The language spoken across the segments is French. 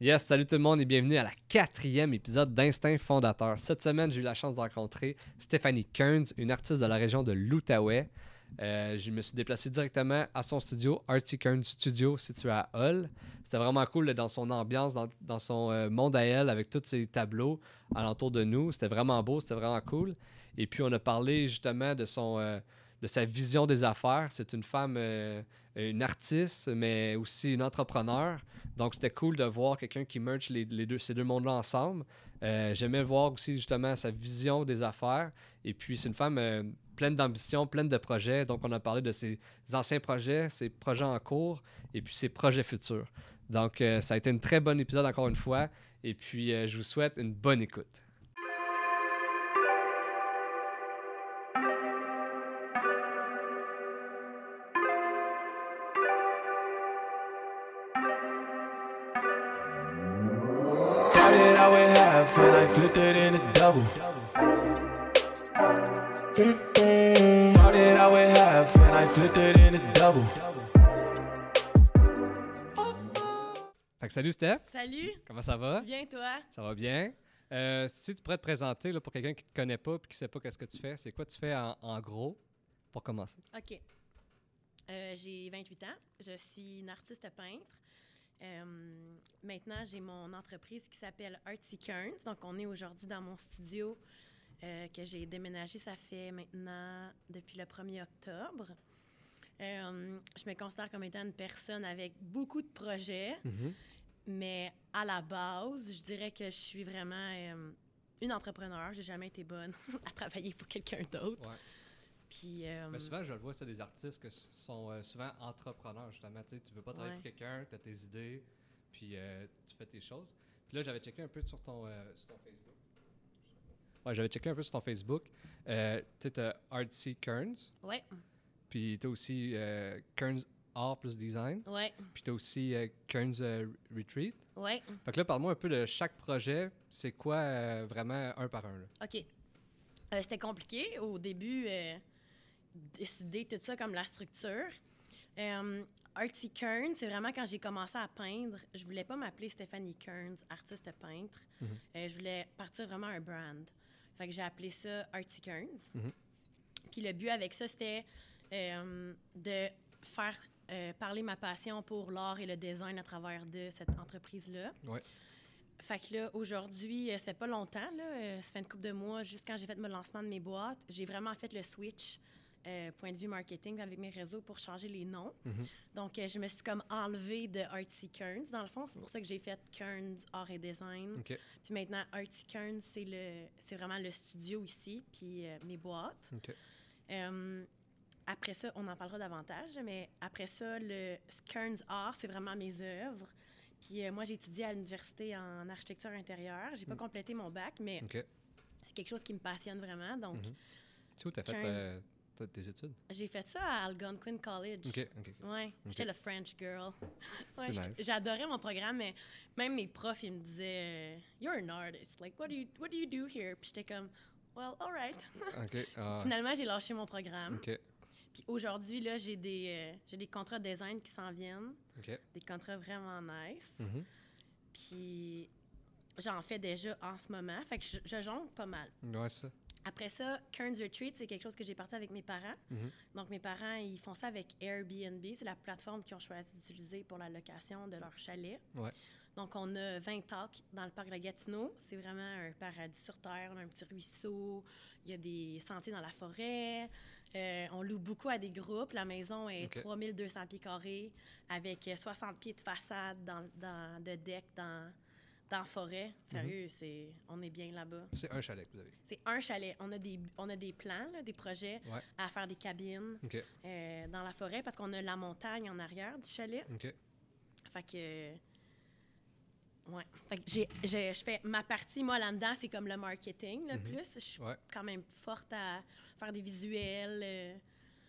Yes, salut tout le monde et bienvenue à la quatrième épisode d'Instinct Fondateur. Cette semaine, j'ai eu la chance de rencontrer Stéphanie Kearns, une artiste de la région de l'Outaouais. Euh, je me suis déplacé directement à son studio, Artie Kearns Studio, situé à Hull. C'était vraiment cool dans son ambiance, dans, dans son euh, monde à elle, avec tous ses tableaux alentour de nous. C'était vraiment beau, c'était vraiment cool. Et puis, on a parlé justement de, son, euh, de sa vision des affaires. C'est une femme, euh, une artiste, mais aussi une entrepreneur. Donc, c'était cool de voir quelqu'un qui merge les, les deux, ces deux mondes-là ensemble. Euh, J'aimais voir aussi justement sa vision des affaires. Et puis, c'est une femme euh, pleine d'ambition, pleine de projets. Donc, on a parlé de ses anciens projets, ses projets en cours et puis ses projets futurs. Donc, ça a été une très bonne épisode encore une fois. Et puis, je vous souhaite une bonne écoute. Half and I flipped it in a double. Started out with half and I flipped it in a double. Fait que salut Steph, Salut, comment ça va? bien toi? Ça va bien. Euh, si tu pourrais te présenter là, pour quelqu'un qui ne te connaît pas et qui ne sait pas qu'est-ce que tu fais, c'est quoi tu fais en, en gros pour commencer? OK. Euh, j'ai 28 ans. Je suis une artiste peintre. Euh, maintenant, j'ai mon entreprise qui s'appelle Artsy Kearns. Donc, on est aujourd'hui dans mon studio euh, que j'ai déménagé, ça fait maintenant depuis le 1er octobre. Euh, je me considère comme étant une personne avec beaucoup de projets, mais à la base, je dirais que je suis vraiment euh, une entrepreneur. J'ai jamais été bonne à travailler pour quelqu'un d'autre. Ouais. Puis, euh, Mais souvent, je le vois, c'est des artistes qui sont euh, souvent entrepreneurs, justement. Tu sais, tu veux pas travailler Ouais. pour quelqu'un, tu as tes idées, puis euh, tu fais tes choses. Puis là, j'avais checké un peu sur ton, euh, sur ton Facebook. Ouais, j'avais checké un peu sur ton Facebook. Euh, tu as Artsy Kearns, ouais, puis tu as aussi euh, Kearns Art plus Design, ouais, puis tu as aussi euh, Kearns euh, Retreat. ouais. Fait que là, parle-moi un peu de chaque projet. C'est quoi euh, vraiment un par un? Là? OK. Euh, C'était compliqué au début, euh, décider tout ça comme la structure. Euh, Artsy Kearns, c'est vraiment quand j'ai commencé à peindre, je voulais pas m'appeler Stéphanie Kearns, artiste peintre. Mhm. Euh, je voulais partir vraiment un brand. Fait que j'ai appelé ça Artsy Kearns. Mhm. Puis le but avec ça, c'était euh, de faire euh, parler ma passion pour l'art et le design à travers de cette entreprise-là. Ouais. Fait que là, aujourd'hui, ça fait pas longtemps, là, ça fait une couple de mois, juste quand j'ai fait mon lancement de mes boîtes, j'ai vraiment fait le switch, euh, point de vue marketing, avec mes réseaux pour changer les noms. Mhm. Donc, euh, je me suis comme enlevée de Artsy Kearns, dans le fond. C'est pour ça que j'ai fait Kearns Art et Design. Puis maintenant, Artsy Kearns, c'est vraiment le studio ici, puis euh, mes boîtes. Après ça, on en parlera davantage, mais après ça, le Kearns Art, c'est vraiment mes œuvres. Puis moi, j'ai étudié à l'université en architecture intérieure. J'ai pas Mm. complété mon bac, mais c'est quelque chose qui me passionne vraiment. Donc, Mhm. Tu sais où tu as fait t'as tes études? j'ai fait ça à Algonquin College. OK. OK. Ouais, j'étais le French girl. Ouais, nice. J'adorais mon programme, mais même mes profs, ils me disaient euh, You're an artist. Like, what do you, what do you do here? Puis j'étais comme Well, all right. OK. Ah, Finalement, j'ai lâché mon programme. OK. Puis aujourd'hui, là, j'ai des, euh, des contrats de design qui s'en viennent. OK. Des contrats vraiment nice. Mhm. Puis j'en fais déjà en ce moment. Fait que je, je jongle pas mal. Ouais, ça. Après ça, Kearns Retreat, c'est quelque chose que j'ai parti avec mes parents. Mhm. Donc, mes parents, ils font ça avec Airbnb. C'est la plateforme qu'ils ont choisi d'utiliser pour la location de leur chalet. Ouais. Donc, on a 20 talks dans le parc de la Gatineau. C'est vraiment un paradis sur Terre. On a un petit ruisseau. Il y a des sentiers dans la forêt. Euh, on loue beaucoup à des groupes. La maison est OK. 3200 pieds carrés avec euh, 60 pieds de façade dans, dans- de deck dans, dans la forêt. Sérieux, c'est, on est bien là-bas. C'est un chalet que vous avez. C'est un chalet. On a des, on a des plans, là, des projets Ouais. à faire des cabines euh, dans la forêt parce qu'on a la montagne en arrière du chalet. OK. Fait que. Ouais. Fait que j'ai, je fais ma partie, moi, là-dedans, c'est comme le marketing, le Mhm. plus. Je suis Ouais. quand même forte à faire des visuels, euh,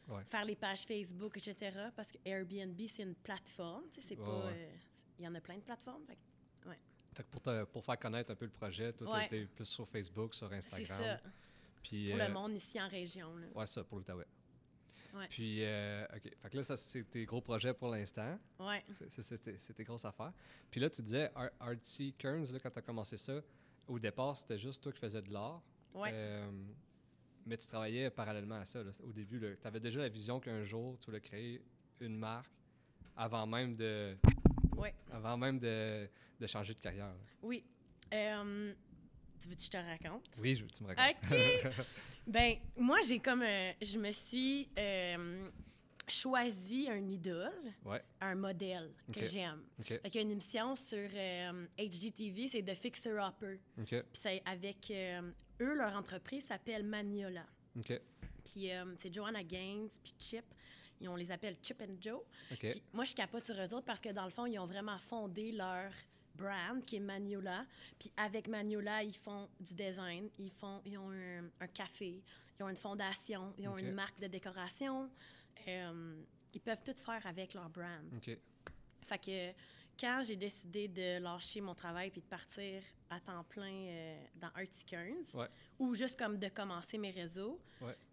Ouais. faire les pages Facebook, etc. Parce que Airbnb, c'est une plateforme. Tu sais, c'est pas. euh, Il y en a plein de plateformes. Fait que pour, te- pour faire connaître un peu le projet, toi, Ouais. tu été plus sur Facebook, sur c'est Instagram. ça. Puis, Pour euh, le monde ici en région. là. Ouais, ça, pour l'Outaouais. Ouais. Puis, euh, OK. Fait que là, ça, c'est tes gros projets pour l'instant. Ouais. C'est- c'est- C'est c'est tes grosses affaires. Puis là, tu disais, Ar- Artsy Kearns, là, quand tu as commencé ça, au départ, c'était juste toi qui faisais de l'art. Ouais. Euh, mais tu travaillais parallèlement à ça. là. Au début, tu avais déjà la vision qu'un jour, tu voulais créer une marque avant même de, Ouais. avant même de, de changer de carrière. là. Oui. Euh, tu veux que je te raconte? Oui, je, tu me racontes. OK. ben, moi, j'ai comme. euh, je me suis euh, choisi un idole, Ouais, un modèle que j'aime. OK, Fait qu'il y a une émission sur HGTV, c'est The Fixer Upper. OK, Puis c'est avec eux, leur entreprise s'appelle Maniola. OK, Puis c'est Joanna Gaines, puis Chip. Ils, on les appelle Chip and Joe. Puis moi, je capote sur eux autres parce que dans le fond, ils ont vraiment fondé leur brand qui est Maniola. Puis avec Maniola, ils font du design, ils font, ils ont un, un café, ils ont une fondation, ils ont une marque de décoration. Euh, ils peuvent tout faire avec leur brand. Fait que quand j'ai décidé de lâcher mon travail puis de partir à temps plein euh, dans Artsy Kearns, Ouais. ou juste comme de commencer mes réseaux,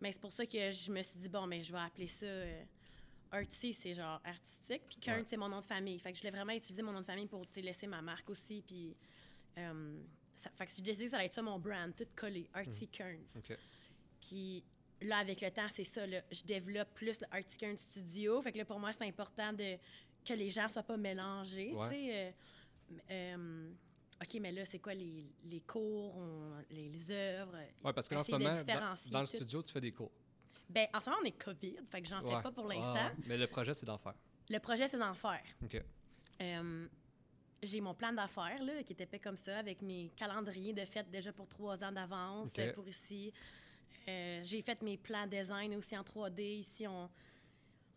mais c'est pour ça que je me suis dit, bon, mais je vais appeler ça euh, Artsy, c'est genre artistique, puis Kearns, Ouais. c'est mon nom de famille. Fait que je voulais vraiment utiliser mon nom de famille pour laisser ma marque aussi, puis... euh, ça, fait que j'ai décidé que ça allait être ça mon brand, tout collé, Artsy Kearns. Mm. OK. Puis là, avec le temps, c'est ça. Là, je développe plus le Arctic Kern Studio. Fait que là, pour moi, c'est important de, que les gens soient pas mélangés. Ouais. Tu sais, euh, euh, OK, mais là, c'est quoi les, les cours, on- les, les œuvres? Ouais, parce que là, en ce moment, dans, le studio, tu fais des cours. Ben, en ce moment, on est COVID, fait que j'en Ouais. fais pas pour Ah, l'instant. mais le projet, c'est d'en faire. Le projet, c'est d'en faire. OK. Euh, j'ai mon plan d'affaires là, qui était fait comme ça, avec mes calendriers de fête déjà pour trois ans d'avance pour ici. Euh, j'ai fait mes plans design aussi en 3D. Ici, on,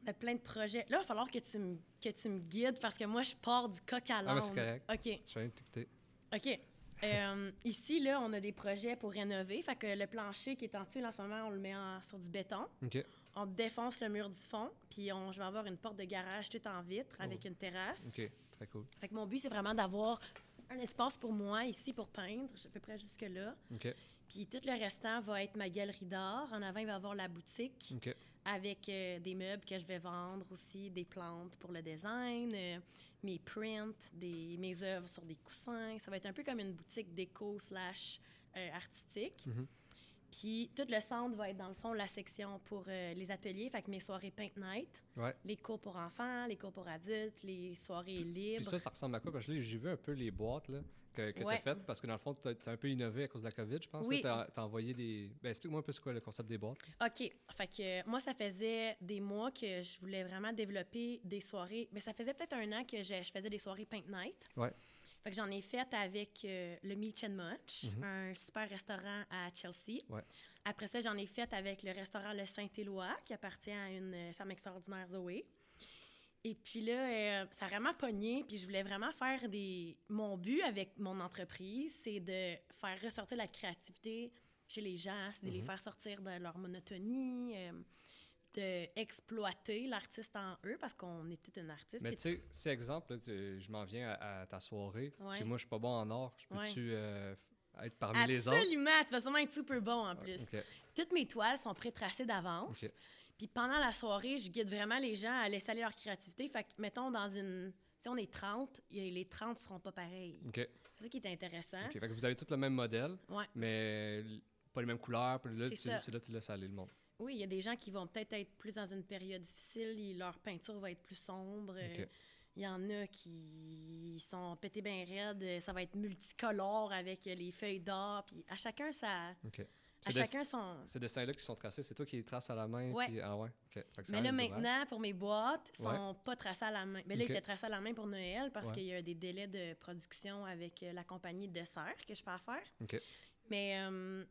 on a plein de projets. Là, il va falloir que tu me, que tu me guides parce que moi, je pars du coq à Ah, l'âne. mais c'est correct. OK. Je de t'écouter. OK. Euh, ici, là, on a des projets pour rénover. Fait que le plancher qui est en là, en ce moment, on le met en- sur du béton. On défonce le mur du fond, puis on, je vais avoir une porte de garage toute en vitre avec une terrasse. Oh. OK. Très cool. Fait que mon but, c'est vraiment d'avoir un espace pour moi ici pour peindre, à peu près jusque-là. OK. Puis tout le restant va être ma galerie d'art. En avant, il va y avoir la boutique. Avec euh, des meubles que je vais vendre aussi, des plantes pour le design, euh, mes prints, des, mes œuvres sur des coussins. Ça va être un peu comme une boutique déco slash euh, artistique. Mhm. Puis tout le centre va être dans le fond la section pour les ateliers, fait que mes soirées Paint Night, Ouais. les cours pour enfants, les cours pour adultes, les soirées libres. Puis ça, ça ressemble à quoi? Parce que j'ai vu un peu les boîtes là, que, que tu as faites, parce que dans le fond, tu as, un peu innové à cause de la COVID, je pense. Oui. Tu as, envoyé des. Ben, explique-moi un peu c'est quoi le concept des boîtes. OK. Fait que euh, moi, ça faisait des mois que je voulais vraiment développer des soirées. Mais ça faisait peut-être un an que je, je faisais des soirées Paint Night. Ouais. Fait que j'en ai fait avec euh, le Meach and Much, Mhm. un super restaurant à Chelsea. Ouais. Après ça, j'en ai fait avec le restaurant Le Saint-Éloi, qui appartient à une euh, femme extraordinaire, Zoé. Et puis là, euh, ça a vraiment pogné, puis je voulais vraiment faire des... Mon but avec mon entreprise, c'est de faire ressortir la créativité chez les gens, c'est de les Mhm. faire sortir de leur monotonie, euh, de exploiter l'artiste en eux, parce qu'on est toute une artiste. Mais tu sais, si exemple, là, tu- je m'en viens à, à ta soirée, Ouais. puis moi, je suis pas bon en or, je Ouais. peux-tu euh, être parmi les autres? Absolument, tu vas sûrement être super bon en plus. OK. Toutes mes toiles sont pré-tracées d'avance. Puis pendant la soirée, je guide vraiment les gens à laisser aller leur créativité. Fait que, mettons, dans une... Si on est 30, y- les 30 seront pas pareils. OK. C'est ça qui est intéressant. OK. Fait que vous avez tous le même modèle, Ouais. mais pas les mêmes couleurs. Puis là, C'est tu, là que tu laisses aller le monde. Oui, il y a des gens qui vont peut-être être plus dans une période difficile, et leur peinture va être plus sombre. OK. Il y en a qui sont pétés bien raides. Ça va être multicolore avec les feuilles d'or. Puis à chacun, ça... OK. À Ces, des- chacun son... ces dessins-là qui sont tracés, c'est toi qui les traces à la main? Ouais. puis- ah ouais? C'est Mais là, maintenant, pour mes boîtes, ils Ouais. sont pas tracés à la main. Mais là, ils étaient tracés à la main pour Noël parce Ouais. qu'il y a des délais de production avec euh, la compagnie de dessert que je fais affaire. OK. Mais euh,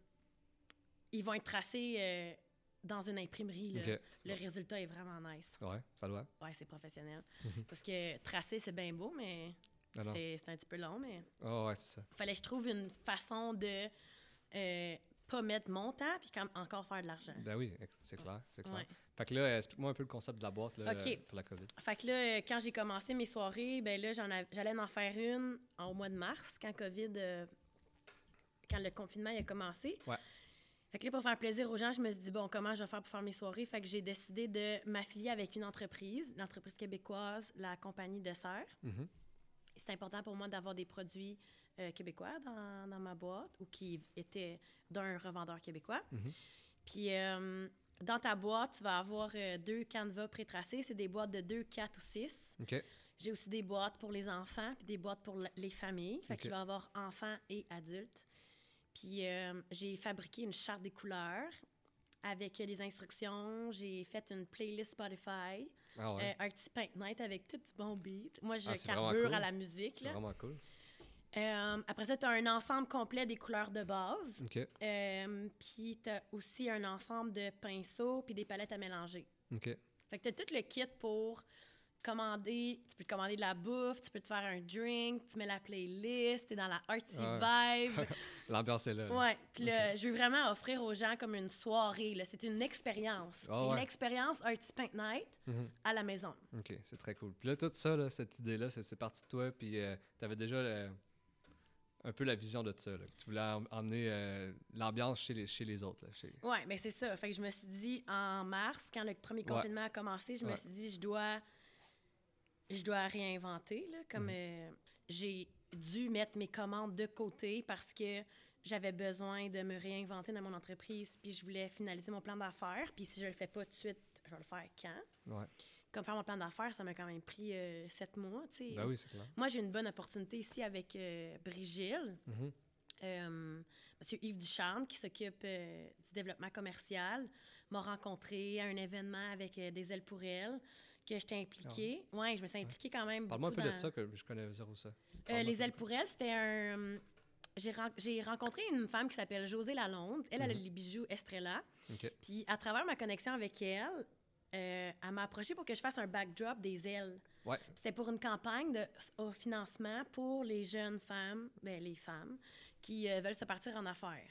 ils vont être tracés euh, dans une imprimerie. là. Le résultat est vraiment nice. Ouais, ça doit. Ouais, c'est professionnel. Mhm. Parce que tracer, c'est bien beau, mais Ah c'est c'est un petit peu long. Mais Ah ouais, c'est ça. fallait que je trouve une façon de euh, pas mettre mon temps puis quand encore faire de l'argent. Ben oui, c'est clair, c'est clair. Ouais. Fait que là, explique-moi un peu le concept de la boîte là, euh, pour la COVID. Fait que là, euh, quand j'ai commencé mes soirées, ben là, j'allais en faire une au mois de mars, quand COVID, euh, quand le confinement il a commencé. Ouais. Fait que là, pour faire plaisir aux gens, je me suis dit, bon, comment je vais faire pour faire mes soirées? Fait que j'ai décidé de m'affilier avec une entreprise, l'entreprise québécoise, la compagnie de Serre. Mhm. C'est important pour moi d'avoir des produits euh, québécois dans, dans ma boîte ou qui étaient d'un revendeur québécois. Mhm. Puis euh, dans ta boîte, tu vas avoir euh, deux canevas pré-tracés. C'est des boîtes de 2, 4 ou 6. OK. J'ai aussi des boîtes pour les enfants puis des boîtes pour les familles. Fait Ok. qu'il va y avoir enfants et adultes. Puis euh, j'ai fabriqué une charte des couleurs avec les instructions. J'ai fait une playlist Spotify, Ah ouais. euh, un petit paint night avec tout du bon beat. Moi, je Ah, carbure cool. à la musique. c'est là. vraiment cool. Euh, après ça, tu as un ensemble complet des couleurs de base. Euh, puis tu as aussi un ensemble de pinceaux puis des palettes à mélanger. OK. Fait que tu as tout le kit pour commander. Tu peux te commander de la bouffe, tu peux te faire un drink, tu mets la playlist, tu es dans la artsy vibe. L'ambiance est là. ouais. Puis je veux vraiment offrir aux gens comme une soirée. C'est une expérience. Ah c'est ouais. l'expérience Artsy Paint Night Mhm. à la maison. OK, c'est très cool. Puis là, tout ça, là, cette idée-là, c'est parti de toi, puis tu avais déjà euh, un peu la vision de ça. là, que tu voulais em- emmener euh, l'ambiance chez les, chez les autres. Là, chez... Ouais, mais c'est ça. Fait que je me suis dit en mars, quand le premier Ouais. confinement a commencé, je me suis dit je dois je dois réinventer là, comme Mhm. euh, j'ai dû mettre mes commandes de côté parce que j'avais besoin de me réinventer dans mon entreprise, puis je voulais finaliser mon plan d'affaires, puis si je le fais pas tout de suite, je vais le faire quand? Ouais. Comme faire mon plan d'affaires, ça m'a quand même pris euh, sept mois, tu sais. Ben oui, c'est clair. Moi, j'ai une bonne opportunité ici avec euh, Brigille. Mhm. Euh, Monsieur Yves Ducharme, qui s'occupe euh, du développement commercial, m'a rencontré à un événement avec euh, des ailes pour elle, que j'étais impliquée. Oui, je me suis impliquée quand même. Parle-moi un peu de dans- ça, que je connais zéro ça. Les ailes pour elle, c'était un. J'ai ren- j'ai rencontré une femme qui s'appelle José Lalonde. Elle, elle a Mhm. les bijoux Estrella. Puis, à travers ma connexion avec elle, euh, elle m'a approché pour que je fasse un backdrop des ailes. Ouais. C'était pour une campagne de, au financement pour les jeunes femmes, ben, les femmes, qui euh, veulent se partir en affaires.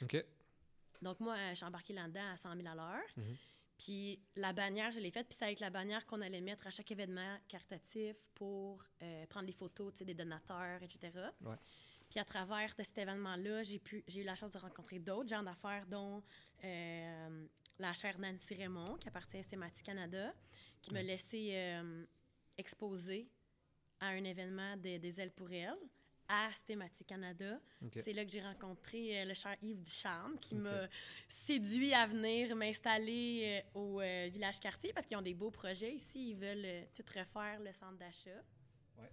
Donc, moi, euh, je suis embarquée là-dedans à 100 000 à l'heure. Mhm. Puis, la bannière, je l'ai faite. Puis, c'est avec la bannière qu'on allait mettre à chaque événement caritatif pour euh, prendre des photos des donateurs, etc. Ouais. Puis, à travers de cet événement-là, j'ai, eu la chance de rencontrer d'autres gens d'affaires, dont euh, la chère Nancy Raymond, qui appartient à Stématique Canada, qui m'a laissé euh, exposer à un événement de- des ailes pour elle à Stématique Canada. C'est là que j'ai rencontré euh, le cher Yves Ducharme qui m'a séduit à venir m'installer euh, au euh, village quartier parce qu'ils ont des beaux projets ici. Ils veulent tout refaire le centre d'achat. Ouais.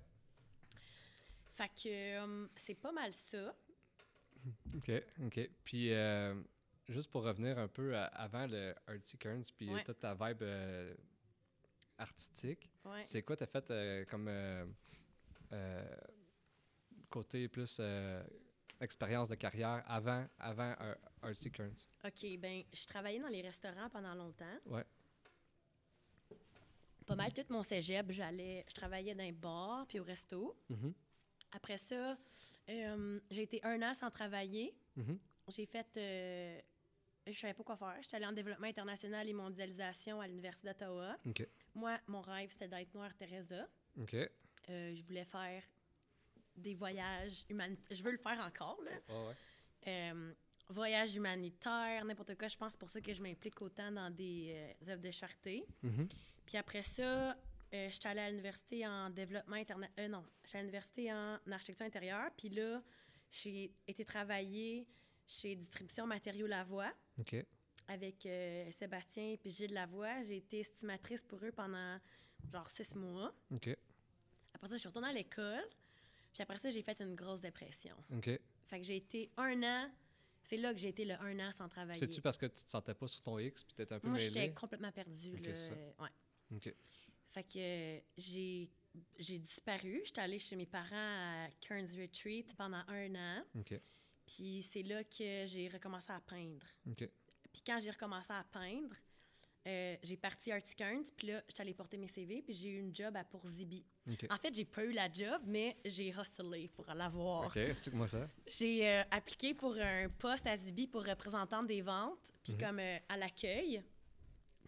Fait que c'est pas mal ça. OK. OK. Puis, juste pour revenir un peu à- avant le Artsy Kearns, puis Ouais. toute ta vibe euh, artistique, Ouais. c'est quoi t'as fait euh, comme euh, côté plus expérience de carrière avant, avant Artsy Kearns? OK, ben je travaillais dans les restaurants pendant longtemps. Ouais. Pas mal tout mon cégep, j'allais, je travaillais dans un bar puis au resto. Mhm. Après ça, euh, j'ai été un an sans travailler. Mhm. J'ai fait. euh, je savais pas quoi faire. J'étais allée en développement international et mondialisation à l'Université d'Ottawa. Moi, mon rêve, c'était d'être Noire Teresa. Euh, je voulais faire des voyages humanitaires. Je veux le faire encore, là. Ouais, ouais. Euh, voyages humanitaires, n'importe quoi. Je pense pour ça que je m'implique autant dans des euh, œuvres de charité. Mhm. Puis après ça, euh, j'étais allée à l'université en développement international. non, j'étais à l'université en architecture intérieure. Puis là, j'ai été travailler chez Distribution Matériaux Lavoie OK. avec euh, Sébastien et Gilles Lavoie. J'ai été estimatrice pour eux pendant genre six mois. OK. Après ça, je suis retournée à l'école. Puis après ça, j'ai fait une grosse dépression. OK. Fait que j'ai été un an. C'est là que j'ai été le un an sans travailler. C'est-tu parce que tu te sentais pas sur ton X puis t'étais un peu Moi, j'étais complètement perdue. Ouais. OK. Fait que euh, j'ai j'ai disparu. J'étais allée chez mes parents à Kearns Retreat pendant un an. OK. Puis c'est là que j'ai recommencé à peindre. Puis quand j'ai recommencé à peindre, euh, j'ai parti Artie Kearns. Puis là, j'étais allée porter mes CV. Puis j'ai eu une job à pour Zibi. OK. En fait, j'ai pas eu la job, mais j'ai hustlé pour l'avoir. OK, explique-moi ça. J'ai euh, appliqué pour un poste à Zibi pour représentante des ventes, puis Mhm. comme euh, à l'accueil.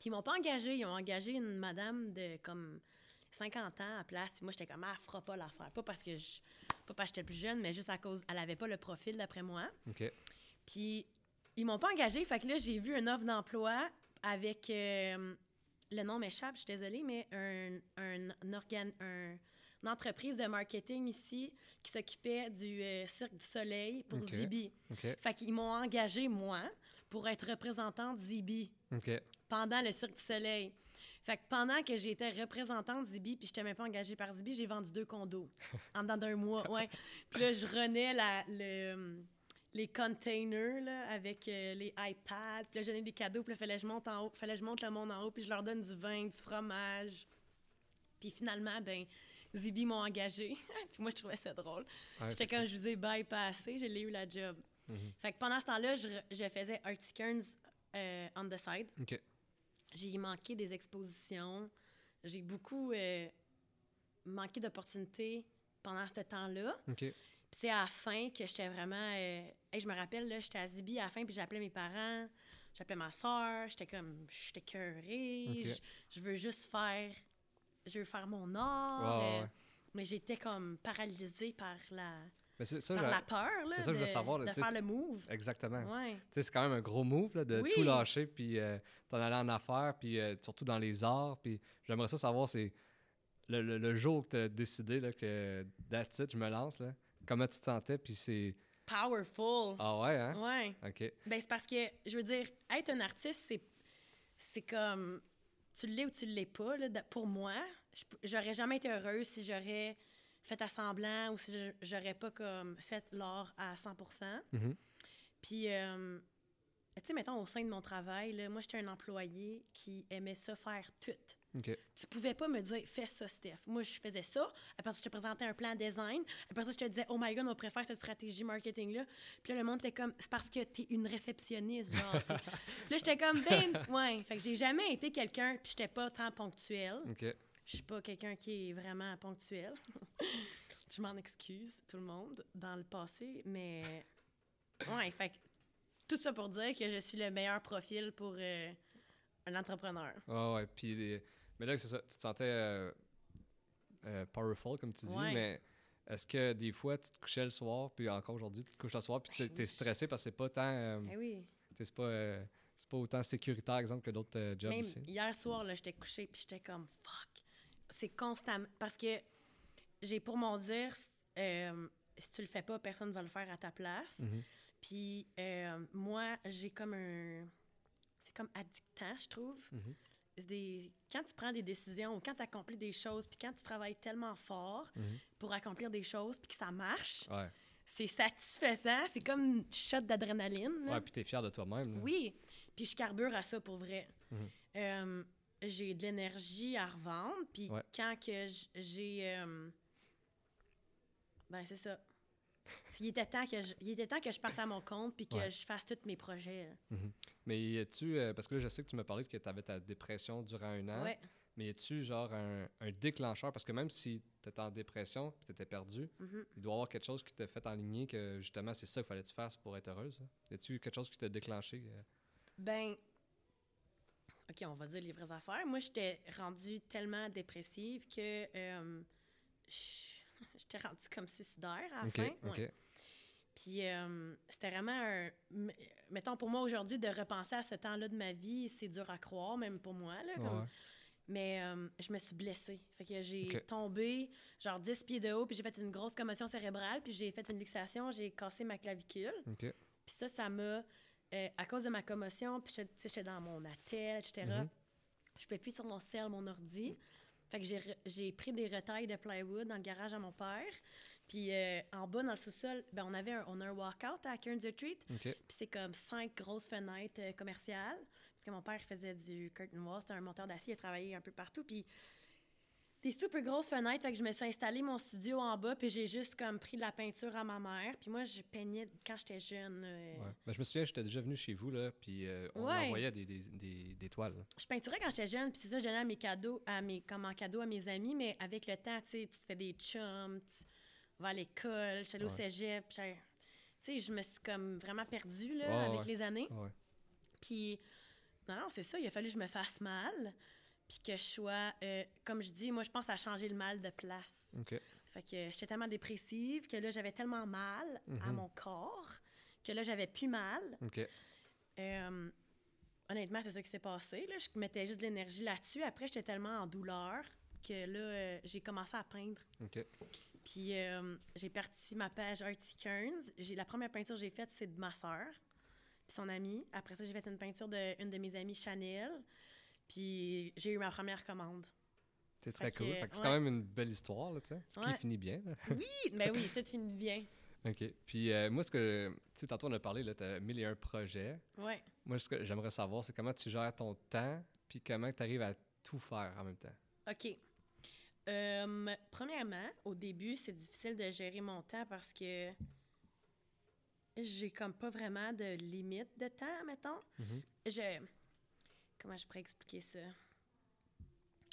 Puis ils m'ont pas engagé, ils ont engagé une madame de comme 50 ans à place. Puis moi j'étais comme ah, elle fera pas l'affaire, pas parce que je pas parce que j'étais plus jeune, mais juste à cause elle avait pas le profil d'après moi. OK. Puis Ils m'ont pas engagé, fait que là, j'ai vu une offre d'emploi avec. euh, le nom m'échappe, je suis désolée, mais un, un, un organe. un- une entreprise de marketing ici qui s'occupait du euh, Cirque du Soleil pour. Zibi. OK. Fait qu'ils m'ont engagé, moi, pour être représentante Zibi pendant le Cirque du Soleil. Fait que pendant que j'étais représentante Zibi, puis je n'étais même pas engagée par Zibi, j'ai vendu deux condos en dedans d'un mois. Ouais. Puis là, je renais la, le, les containers là, avec euh, les iPads. Puis là, je donnais des cadeaux. Puis là, fallait que je monte en haut, fallait que je monte le monde en haut. Puis je leur donne du vin, du fromage. Puis finalement, ben Zibi m'ont engagée. puis moi, je trouvais ça drôle. Ouais, J'étais comme, je vous ai bypassé, je l'ai eu la job. Mhm. Fait que pendant ce temps-là, je, faisais Artie Kearns euh, on the side. OK. J'ai manqué des expositions. J'ai beaucoup euh, manqué d'opportunités pendant ce temps-là. Puis c'est à la fin que j'étais vraiment... euh, hey, je me rappelle, là, j'étais à Zibi à la fin, puis j'appelais mes parents, j'appelais ma soeur, j'étais comme... J'étais cœurée, Ok. je, je veux juste faire... Je veux faire mon art. Euh. Mais j'étais comme paralysée par la, Mais c'est ça, par la peur, là, c'est ça que je veux de, savoir, là, de faire le move. Exactement. Ouais. C'est quand même un gros move là, de Oui. tout lâcher, puis euh, t'en aller en affaires, puis euh, surtout dans les arts. Puis j'aimerais ça savoir, c'est le, le- le jour que tu as décidé là, que that's it, je me lance, là, comment tu te sentais, puis c'est. Powerful. Ah ouais, hein? Ouais. OK. Ben, c'est parce que, je veux dire, être un artiste, c'est, c'est comme. Tu l'es ou tu l'es pas. Là, de- pour moi, j'aurais jamais été heureuse si j'aurais fait à semblant ou si j'aurais pas comme fait l'art à 100 Mhm. Puis, euh, tu sais, mettons, au sein de mon travail, là, moi, j'étais un employé qui aimait ça faire tout. OK. Tu pouvais pas me dire, fais ça, Steph. Moi, je faisais ça. Après ça, je te présentais un plan design. Après ça, je te disais, oh my god, on préfère cette stratégie marketing-là. Puis là, le monde était comme, c'est parce que t'es une réceptionniste, genre. puis là, j'étais comme, ben, ouais. Fait que j'ai jamais été quelqu'un, puis j'étais pas tant ponctuelle. OK. Je suis pas quelqu'un qui est vraiment ponctuel. je m'en excuse, tout le monde, dans le passé. Mais, ouais, fait que tout ça pour dire que je suis le meilleur profil pour euh, un entrepreneur. Ouais, ouais. Puis, les- mais là, c'est ça, tu te sentais euh, euh, powerful, comme tu dis, Ouais. mais est-ce que des fois, tu te couchais le soir, puis encore aujourd'hui, tu te couches le soir, puis t'es Ben oui. stressé parce que c'est pas tant. Eh oui. c'est pas, euh, pas autant sécuritaire, exemple, que d'autres euh, jobs Même ici. hier soir, là, j'étais couchée, puis j'étais comme fuck. C'est constamment. Parce que j'ai pour mon dire, euh, si tu le fais pas, personne va le faire à ta place. Mhm. Puis euh, moi, j'ai comme un. C'est comme addictant, je trouve. Mhm. Des... Quand tu prends des décisions ou quand tu accomplis des choses, puis quand tu travailles tellement fort Mhm. pour accomplir des choses, puis que ça marche, Ouais. c'est satisfaisant. C'est comme une shot d'adrénaline. Ouais, puis t'es fier de toi-même. Oui, puis je carbure à ça pour vrai. Euh, j'ai de l'énergie à revendre, puis Ouais. quand que j'ai... euh, ben, c'est ça. Il était, temps que je, il était temps que je parte à mon compte, puis que Ouais. je fasse tous mes projets. Mais y a-tu, euh, parce que là, je sais que tu m'as parlé que tu avais ta dépression durant un an, Ouais. mais y a-tu genre un, un déclencheur? Parce que même si tu étais en dépression tu étais perdu, Mhm. il doit y avoir quelque chose qui t'a fait enligner que justement c'est ça qu'il fallait que tu fasses pour être heureuse. hein? Y a-tu quelque chose qui t'a déclenché? euh? Ben, OK, on va dire les vraies affaires. Moi, j'étais rendue tellement dépressive que euh, je- j'étais rendue comme suicidaire à la fin. Ouais. Puis euh, c'était vraiment un. Mettons, pour moi aujourd'hui, de repenser à ce temps-là de ma vie, c'est dur à croire, même pour moi. Là, comme- Ouais. Mais euh, je me suis blessée. Fait que j'ai tombé genre 10 pieds de haut, puis j'ai fait une grosse commotion cérébrale, puis j'ai fait une luxation, j'ai cassé ma clavicule. Puis ça, ça m'a. Euh, à cause de ma commotion, puis j'étais- dans mon attel, etc. Mhm. Je ne pouvais plus sur mon cell, mon ordi. Fait que j'ai pris des retailles de plywood dans le garage à mon père. Puis euh, en bas, dans le sous-sol, ben, on avait un, on a un walkout à Kearns Retreat. Puis c'est comme cinq grosses fenêtres euh, commerciales. Parce que mon père faisait du curtain wall, c'était un monteur d'acier, il a travaillé un peu partout. Puis des super grosses fenêtres, fait que je me suis installé mon studio en bas, puis j'ai juste comme pris de la peinture à ma mère. Puis moi, je peignais quand j'étais jeune. euh, Ouais. Ben, je me souviens, j'étais déjà venu chez vous, là, puis euh, on Ouais. envoyait des, des, des, des toiles. là. Je peinturais quand j'étais jeune, puis c'est ça, je donnais à mes cadeaux, à mes, comme en cadeau à mes amis, mais avec le temps, tu sais, tu te fais des chums, tu vas à l'école, je suis allée au cégep, tu sais, je me suis comme vraiment perdue, là, avec les années. Puis, non, non, c'est ça, il a fallu que je me fasse mal, puis que je sois, euh, comme je dis, moi, je pense à changer le mal de place. Fait que j'étais tellement dépressive que là, j'avais tellement mal à Mhm. mon corps que là, j'avais plus mal. Euh, honnêtement, c'est ça qui s'est passé. Là. Je mettais juste de l'énergie là-dessus. Après, j'étais tellement en douleur que là, euh, j'ai commencé à peindre. Puis j'ai parti ma page Artie Kearns. La première peinture que j'ai faite, c'est de ma sœur, puis son amie. Après ça, j'ai fait une peinture d'une de, mes amies Chanel. Puis j'ai eu ma première commande. C'est très Fait cool. c'est ouais. quand même une belle histoire, là, tu sais. Ce qui finit bien. là. Oui, ben oui, tout finit bien. OK. Puis euh, moi, ce que. Tu sais, tantôt, on a parlé, là, tu as mille et un projets. Ouais. Moi, ce que j'aimerais savoir, c'est comment tu gères ton temps, puis comment tu arrives à tout faire en même temps. OK. Euh, premièrement, au début, c'est difficile de gérer mon temps parce que j'ai comme pas vraiment de limite de temps, mettons. Mhm. Je. Comment je pourrais expliquer ça?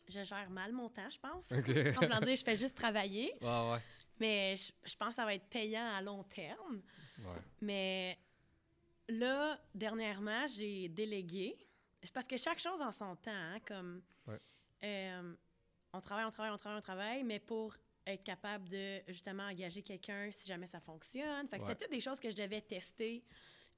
Je gère mal mon temps, je pense. OK. En dire, je fais juste travailler, ouais. mais je, je pense que ça va être payant à long terme. Ouais. Mais là, dernièrement, j'ai délégué. Parce que chaque chose en son temps, hein, comme Ouais. euh, on travaille, on travaille, on travaille, on travaille, mais pour être capable de justement engager quelqu'un si jamais ça fonctionne. Fait que Ouais. c'est toutes des choses que je devais tester.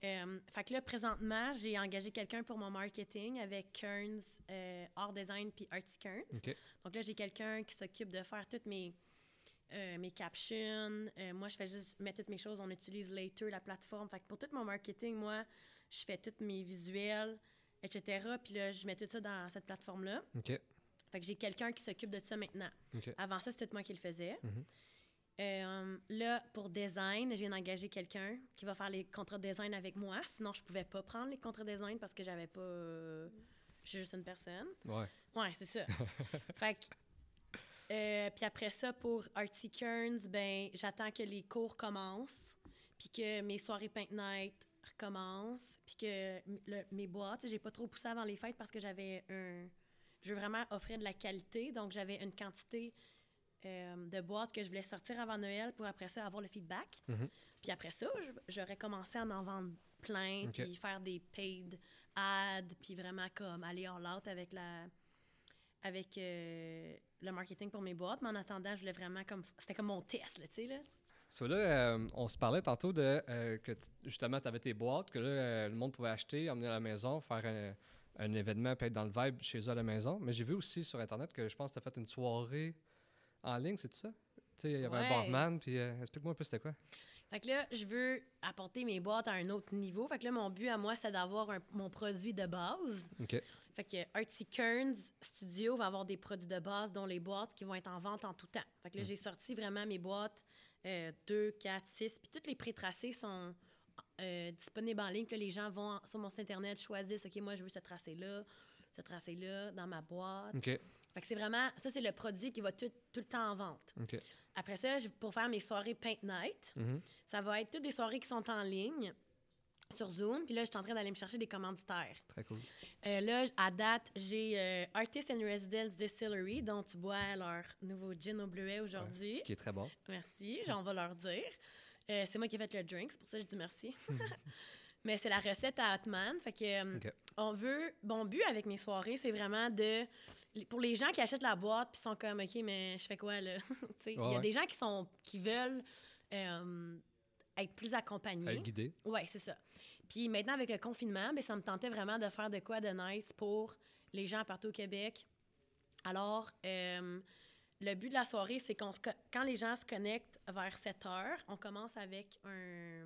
Euh, fait que là, présentement, j'ai engagé quelqu'un pour mon marketing avec Kearns, euh, Art Design puis Artie Kearns. Donc là, j'ai quelqu'un qui s'occupe de faire toutes mes, euh, mes captions. Moi, je fais juste mettre toutes mes choses. On utilise Later, la plateforme. Fait que pour tout mon marketing, moi, je fais tous mes visuels, etc. Puis là, je mets tout ça dans cette plateforme-là. OK. Fait que j'ai quelqu'un qui s'occupe de ça maintenant. Avant ça, c'était moi qui le faisais. Mhm. Euh, là, pour design, je viens d'engager quelqu'un qui va faire les contrats de design avec moi. Sinon, je pouvais pas prendre les contrats de design parce que j'avais pas... euh, je suis juste une personne. Ouais. Ouais, c'est ça. fait que, euh, puis après ça, pour Artie Kearns, ben, j'attends que les cours commencent, puis que mes soirées Paint Night recommencent, puis que le- mes boîtes, j'ai pas trop poussé avant les fêtes parce que j'avais un... Je veux vraiment offrir de la qualité, donc j'avais une quantité euh, de boîtes que je voulais sortir avant Noël pour après ça avoir le feedback. Mhm. Puis après ça, j'aurais commencé à en vendre plein, puis faire des paid ads, puis vraiment comme aller all out avec la avec euh, le marketing pour mes boîtes. Mais en attendant, je voulais vraiment comme c'était comme mon test, là, tu sais là. So là, euh, on se parlait tantôt de que justement, tu avais tes boîtes, que là, le monde pouvait acheter, emmener à la maison, faire un, un événement, puis être dans le vibe chez eux à la maison. Mais j'ai vu aussi sur Internet que je pense que tu as fait une soirée en ligne, c'est ça? Tu sais, il y avait Ouais. un barman, puis euh, explique-moi un peu c'était quoi. Fait que là, je veux apporter mes boîtes à un autre niveau. Fait que là, mon but à moi, c'était d'avoir mon produit de base. OK. Fait que Artsy Kearns Studio va avoir des produits de base, dont les boîtes qui vont être en vente en tout temps. Fait que là, j'ai sorti vraiment mes boîtes euh, 2, 4, 6. Puis toutes les pré-tracés sont euh, disponibles en ligne. Puis là, les gens vont en- sur mon site Internet, choisissent, OK, moi, je veux ce tracé-là, ce tracé-là, dans ma boîte. OK. Fait que c'est vraiment, ça, c'est le produit qui va tout, tout le temps en vente. Après ça, pour faire mes soirées Paint Night, Mhm. ça va être toutes des soirées qui sont en ligne sur Zoom. Puis là, je suis en train d'aller me chercher des commanditaires. Très cool. Euh, là, à date, j'ai euh, Artist and Residence Distillery, dont tu bois leur nouveau gin au bleuet aujourd'hui. Qui est très bon. Merci, j'en vais leur dire. Euh, c'est moi qui ai fait le drink, c'est pour ça que je dis merci. Mais c'est la recette à Atman. Fait que, on veut. Mon but avec mes soirées, c'est vraiment de. Pour les gens qui achètent la boîte puis sont comme, OK, mais je fais quoi là? Il y Ouais, a ouais. des gens qui, sont, qui veulent euh, être plus accompagnés. Être guidé. Oui, c'est ça. Puis maintenant, avec le confinement, ben, ça me tentait vraiment de faire de quoi de nice pour les gens partout au Québec. Alors, euh, le but de la soirée, c'est qu'on quand les gens se connectent vers 7 heures, on commence avec un,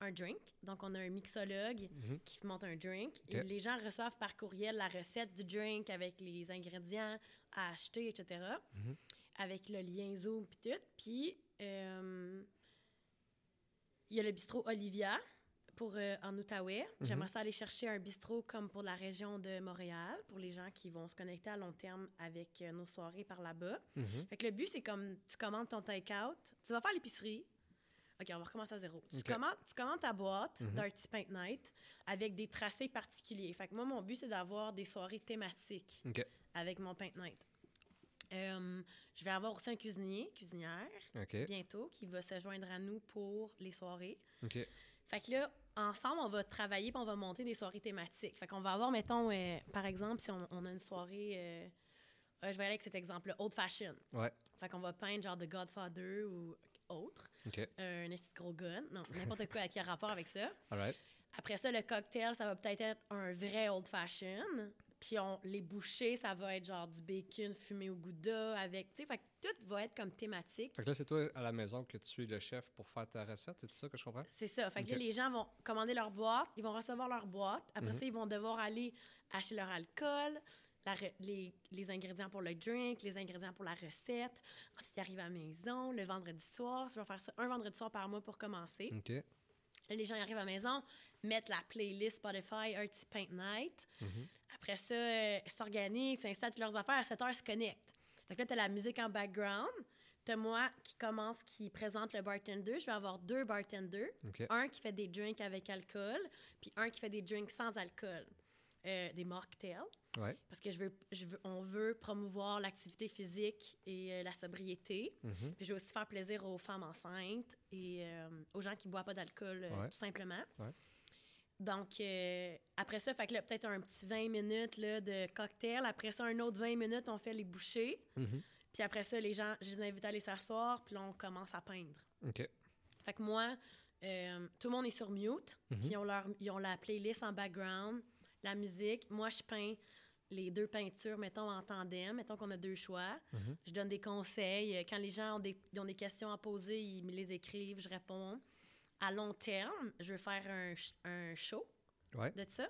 un drink. Donc, on a un mixologue Mhm. qui monte un drink. Et les gens reçoivent par courriel la recette du drink avec les ingrédients à acheter, etc. Mhm. Avec le lien Zoom puis tout. Puis, euh, il y a le bistrot Olivia pour, euh, en Outaouais. Mhm. J'aimerais ça aller chercher un bistrot comme pour la région de Montréal, pour les gens qui vont se connecter à long terme avec euh, nos soirées par là-bas. Fait que le but, c'est comme tu commandes ton take-out, tu vas faire l'épicerie. OK, on va recommencer à zéro. Tu, commandes, tu commandes ta boîte Mhm. d'Arty Paint Night avec des tracés particuliers. Fait que moi, mon but, c'est d'avoir des soirées thématiques avec mon Paint Night. Euh, je vais avoir aussi un cuisinier, cuisinière, bientôt, qui va se joindre à nous pour les soirées. Fait que là, ensemble, on va travailler puis on va monter des soirées thématiques. Fait qu'on va avoir, mettons, euh, par exemple, si on, on a une soirée, euh, euh, je vais aller avec cet exemple-là, old fashion. Ouais. Fait qu'on va peindre genre The Godfather ou autre, euh, un esti gros gun, non, n'importe quoi qui a rapport avec ça. All right. Après ça, le cocktail, ça va peut-être être un vrai old fashion. Puis on, les bouchées, ça va être genre du bacon fumé au gouda avec, tu sais, fait que tout va être comme thématique. Fait que là, c'est toi à la maison que tu es le chef pour faire ta recette, c'est ça que je comprends? C'est ça. Fait que là, les gens vont commander leur boîte, ils vont recevoir leur boîte. Après Mhm. ça, ils vont devoir aller acheter leur alcool, la les, les ingrédients pour le drink, les ingrédients pour la recette. Ensuite, ils arrivent à la maison le vendredi soir. Je vais faire ça un vendredi soir par mois pour commencer. OK. Là, les gens arrivent à la maison, mettent la playlist Spotify Artsy Paint Night. Mhm. Après ça, euh, ils s'organisent, s'installent toutes leurs affaires. À 7 heures, ils se connectent. Fait que là, tu as la musique en background. Tu as moi qui commence, qui présente le bartender. Je vais avoir deux bartenders. Un qui fait des drinks avec alcool, puis un qui fait des drinks sans alcool. Euh, des mocktails. Ouais. Parce que je veux, je veux, on veut promouvoir l'activité physique et euh, la sobriété. Mhm. Puis je veux aussi faire plaisir aux femmes enceintes et euh, aux gens qui ne boivent pas d'alcool, Ouais. tout simplement. Ouais. Donc, euh, après ça, fait que là, peut-être un petit 20 minutes là, de cocktail. Après ça, un autre 20 minutes, on fait les bouchées. Mhm. Puis après ça, les gens, je les invite à aller s'asseoir, puis là, on commence à peindre. OK. Fait que moi, euh, tout le monde est sur mute, Mhm. puis ils ont, leur, ils ont la playlist en background, la musique. Moi, je peins les deux peintures, mettons, en tandem. Mettons qu'on a deux choix. Mhm. Je donne des conseils. Quand les gens ont des, ils ont des questions à poser, ils me les écrivent, je réponds. À long terme, je veux faire un, sh- un show Ouais. de ça.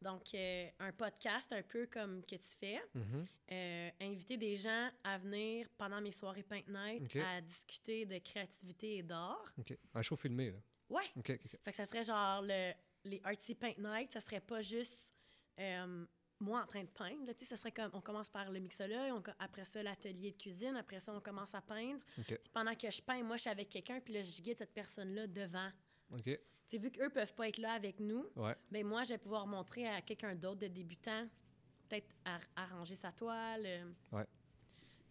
Donc, euh, un podcast un peu comme que tu fais. Mhm. Euh, inviter des gens à venir pendant mes soirées Paint Night à discuter de créativité et d'art. Un show filmé, là. Ouais! Fait que ça serait genre le, les Artsy Paint Night, ça serait pas juste euh, moi en train de peindre. là, ça serait comme on commence par le mixologue, on après ça l'atelier de cuisine, après ça on commence à peindre. Pendant que je peins, moi je suis avec quelqu'un, puis là je guide cette personne-là devant. OK. Tu sais, vu qu'eux peuvent pas être là avec nous, Ouais. ben moi je vais pouvoir montrer à quelqu'un d'autre de débutant, peut-être ar- arranger sa toile. euh. Ouais.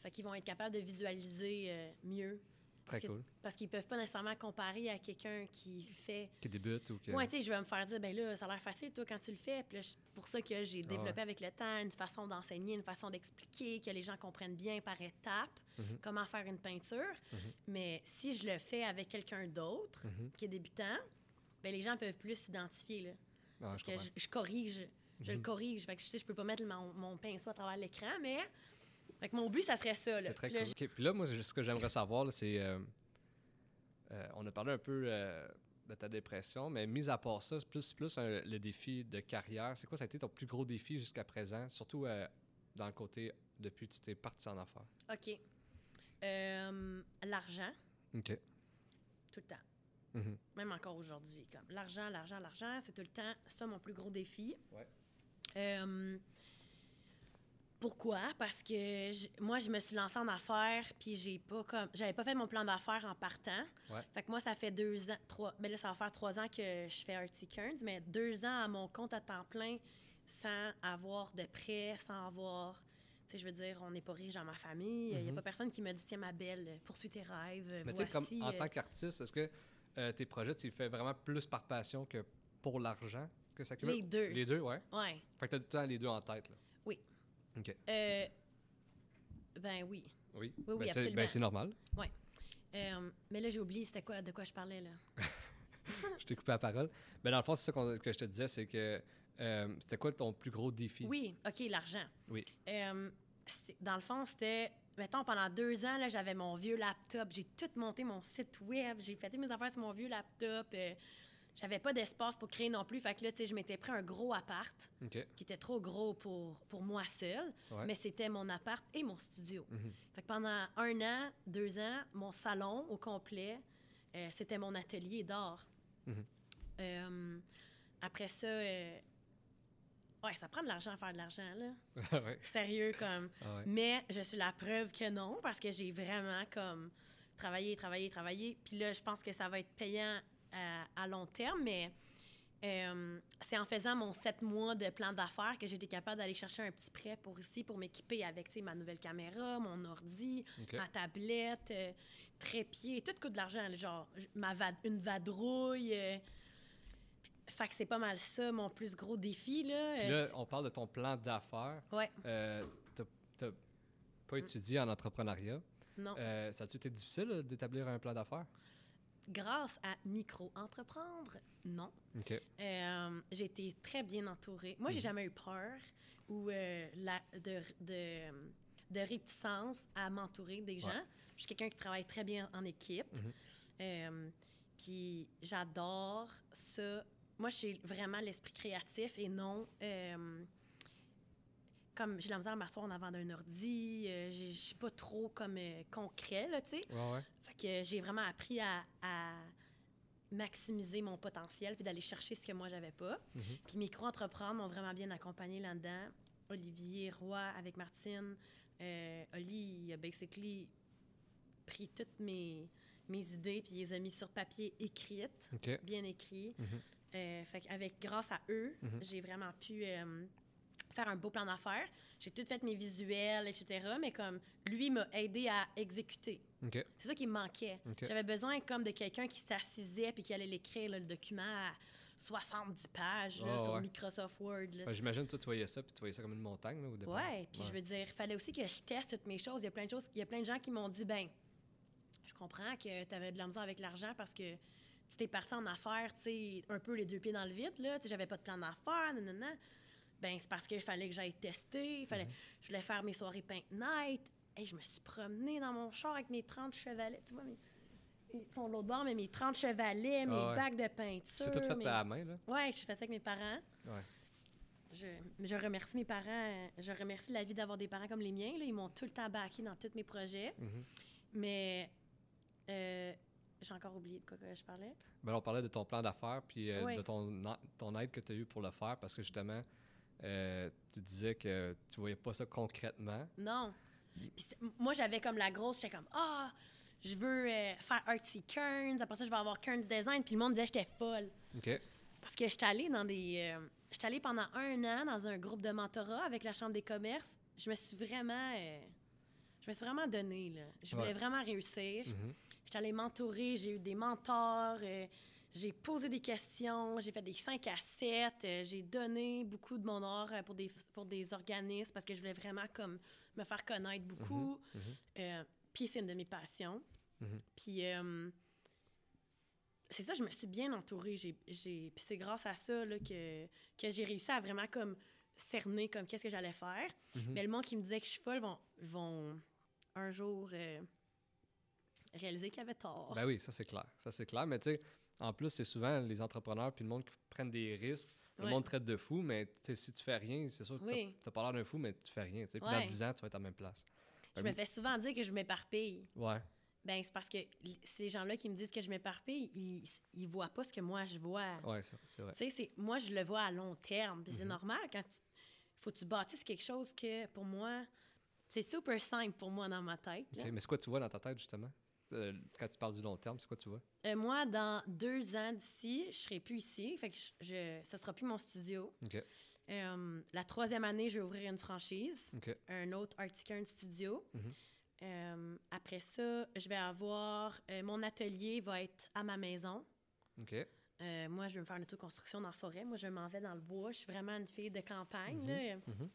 Fait qu'ils vont être capables de visualiser euh, mieux. Très Parce que- cool. Parce qu'ils peuvent pas nécessairement comparer à quelqu'un qui fait Qui débute ou que... Ouais, tu sais, je vais me faire dire, ben là, ça a l'air facile, toi, quand tu le fais. Puis là, pour ça que j'ai Ah développé ouais. avec le temps une façon d'enseigner, une façon d'expliquer, que les gens comprennent bien par étapes Mhm. comment faire une peinture. Mhm. Mais si je le fais avec quelqu'un d'autre Mhm. qui est débutant, ben les gens peuvent plus s'identifier, là. Ah, parce je que je, je corrige, je le corrige. Fait que je sais, je peux pas mettre mon, mon pinceau à travers l'écran, mais... Fait que mon but, ça serait ça, là. C'est très Puis là, cool. OK, Puis là, moi, ce que j'aimerais savoir, là, c'est... euh, euh, on a parlé un peu euh, de ta dépression, mais mis à part ça, c'est plus, plus un- le défi de carrière. C'est quoi, ça a été ton plus gros défi jusqu'à présent, surtout dans le côté depuis que tu t'es parti en affaires? OK. L'argent, OK. tout le temps. Mhm. même encore aujourd'hui. Comme l'argent, l'argent, l'argent, c'est tout le temps ça mon plus gros défi. Ouais. Pourquoi? Parce que moi, je me suis lancée en affaires, puis j'ai pas comme j'avais pas fait mon plan d'affaires en partant. Ouais. Fait que moi, ça fait deux ans, trois, ben là, ça va faire trois ans que je fais Artsy Kearns, mais deux ans à mon compte à temps plein, sans avoir de prêt, sans avoir. Tu sais, je veux dire, on n'est pas riche dans ma famille. Il n'y a Mhm. pas personne qui me dit, tiens, ma belle, poursuis tes rêves. Mais tu sais, comme en euh, tant qu'artiste, est-ce que euh, tes projets, tu les fais vraiment plus par passion que pour l'argent que ça cumule? Les deux. Les deux, ouais. Ouais. Fait que t'as tout le temps les deux en tête, là. Oui. OK. Euh, ben oui. Oui. Oui, oui, Ben, c'est- absolument. Ben, c'est normal. Euh, mais là, j'ai oublié c'était quoi, de quoi je parlais, là. je t'ai coupé la parole. Mais dans le fond, c'est ça que je te disais, c'est que euh, c'était quoi ton plus gros défi? Oui, OK, l'argent. Oui. Dans le fond, c'était... Mettons, pendant deux ans, j'avais mon vieux laptop. J'ai tout monté mon site web. J'ai fait mes affaires sur mon vieux laptop. Euh, j'avais pas d'espace pour créer non plus. Fait que là, tu sais, je m'étais pris un gros appart qui était trop gros pour, pour moi seule. Ouais. Mais c'était mon appart et mon studio. Mhm. Fait que pendant un an, deux ans, mon salon au complet, euh, c'était mon atelier d'art. Mhm. Euh, après ça, euh, ouais, ça prend de l'argent à faire de l'argent, là. ouais. Sérieux, comme. Ah ouais. Mais je suis la preuve que non, parce que j'ai vraiment, comme, travaillé, travaillé, travaillé. Puis là, je pense que ça va être payant à, long terme, mais euh, c'est en faisant mon sept mois de plan d'affaires que j'ai été capable d'aller chercher un petit prêt pour ici, pour m'équiper avec, ma nouvelle caméra, mon ordi, ma tablette, euh, trépied, tout coûte de l'argent. Genre, j- ma va- une vadrouille. euh. fait que c'est pas mal ça, mon plus gros défi, là. Là, on parle de ton plan d'affaires. ouais, t'as- pas étudié en entrepreneuriat. non. Ça a-tu été difficile d'établir un plan d'affaires? Grâce à micro-entreprendre, non. Euh, j'ai été très bien entourée. Moi, j'ai Mhm. jamais eu peur ou euh, la, de, de, de réticence à m'entourer des gens. Je suis quelqu'un qui travaille très bien en équipe. Mhm. Euh, puis j'adore ça. Moi, j'ai vraiment l'esprit créatif et non comme j'ai la misère à m'asseoir en avant d'un ordi. euh, je suis pas trop comme euh, concret, là, tu sais. Ouais, ouais. Fait que j'ai vraiment appris à, à maximiser mon potentiel puis d'aller chercher ce que moi j'avais pas. Mhm. Puis micro-entreprendre m'ont vraiment bien accompagné là-dedans. Olivier Roy avec Martine. Euh, Oli, il a basically pris toutes mes, mes idées puis il les a mis sur papier écrites, bien écrit. Mhm. Euh, fait qu'avec, grâce à eux, Mhm. j'ai vraiment pu euh, faire un beau plan d'affaires. J'ai tout fait mes visuels, etc. Mais comme lui m'a aidé à exécuter. C'est ça qui me manquait. J'avais besoin comme de quelqu'un qui s'assisait puis qui allait l'écrire, le document à 70 pages là, Ah, sur ouais. Microsoft Word. là. Ben, J'imagine, toi, tu voyais ça, puis tu voyais ça comme une montagne, là, au départ. Ouais, puis je veux dire, il fallait aussi que je teste toutes mes choses. Il y a plein de choses, il y a plein de gens qui m'ont dit, ben, je comprends que tu avais de la misère avec l'argent parce que tu t'es parti en affaires, tu sais, un peu les deux pieds dans le vide, là. Tu j'avais pas de plan d'affaires, non. Ben, c'est parce qu'il fallait que j'aille tester, il fallait, Mhm. je voulais faire mes soirées paint night. Hey, je me suis promenée dans mon char avec mes 30 chevalets, tu vois, mes, ils sont de l'autre bord, mais mes 30 chevalets, mes Ah ouais. bacs de peinture. C'est tout fait mes- à la main, là? Ouais, je fais ça avec mes parents. Ouais. Je, je remercie mes parents. Je remercie la vie d'avoir des parents comme les miens. Là. Ils m'ont tout le temps backé dans tous mes projets. Mhm. Mais euh, j'ai encore oublié de quoi que je parlais. Ben, on parlait de ton plan d'affaires, puis euh, Oui. de ton, ton aide que tu as eu pour le faire, parce que justement, euh, tu disais que tu voyais pas ça concrètement. Non. Moi, j'avais comme la grosse, j'étais comme, ah, je veux euh, faire Artsy Kearns. Après ça, je vais avoir Kearns Design. Puis le monde disait que j'étais folle. OK. Parce que j'étais allée dans des. euh, j'étais allée pendant un an dans un groupe de mentorat avec la Chambre des commerces. Je me suis vraiment. euh, je me suis vraiment donnée, là. Je voulais Ouais. vraiment réussir. Mhm. J'étais allée mentorer, j'ai eu des mentors, euh, j'ai posé des questions, j'ai fait des 5 à 7, euh, j'ai donné beaucoup de mon art euh, pour des, pour des organismes parce que je voulais vraiment comme me faire connaître beaucoup. mhm. Euh, puis c'est une de mes passions. Mhm. Puis euh, c'est ça, je me suis bien entourée. J'ai, j'ai, puis c'est grâce à ça là, que, que j'ai réussi à vraiment comme cerner comme qu'est-ce que j'allais faire. Mhm. Mais le monde qui me disait que je suis folle vont, vont un jour euh, réaliser qu'il avait tort. Ben oui, ça c'est clair. Ça c'est clair. Mais tu sais, en plus, c'est souvent les entrepreneurs puis le monde qui prennent des risques. Le Ouais. monde traite de fou, mais si tu fais rien, c'est sûr que Oui. tu n'as pas l'air d'un fou, mais tu fais rien. Puis dans 10 ans, tu vas être à la même place. Je me fais souvent dire que je m'éparpille. Ouais. Ben, c'est parce que ces gens-là qui me disent que je m'éparpille, ils, ils voient pas ce que moi je vois. Ouais, c'est vrai. Tu sais, moi, je le vois à long terme. C'est Mhm. normal quand tu. faut que tu bâtisses quelque chose que, pour moi, c'est super simple pour moi dans ma tête. Mais c'est quoi tu vois dans ta tête, justement? Euh, quand tu parles du long terme, c'est quoi tu vois? Euh, moi, dans deux ans d'ici, je serai plus ici. Fait que je, je- ça sera plus mon studio. Euh, la troisième année, je vais ouvrir une franchise, un autre Articern Studio. Mhm. Après ça, je vais avoir. mon atelier va être à ma maison. Moi, je vais me faire une autoconstruction dans la forêt. Moi, je m'en vais dans le bois. Je suis vraiment une fille de campagne. Mhm. là. Mhm.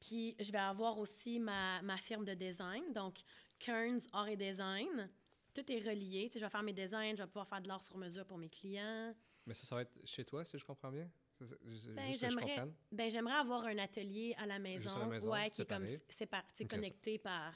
Puis, je vais avoir aussi ma, ma firme de design. Donc, Kearns Art et Design. Tout est relié. Tu sais, je vais faire mes designs. Je vais pouvoir faire de l'art sur mesure pour mes clients. Mais ça, ça va être chez toi, si je comprends bien? Ben, je j'aimerais-. Ben, j'aimerais avoir un atelier à la maison. À la maison, ouais, qui est comme séparé. connecté par.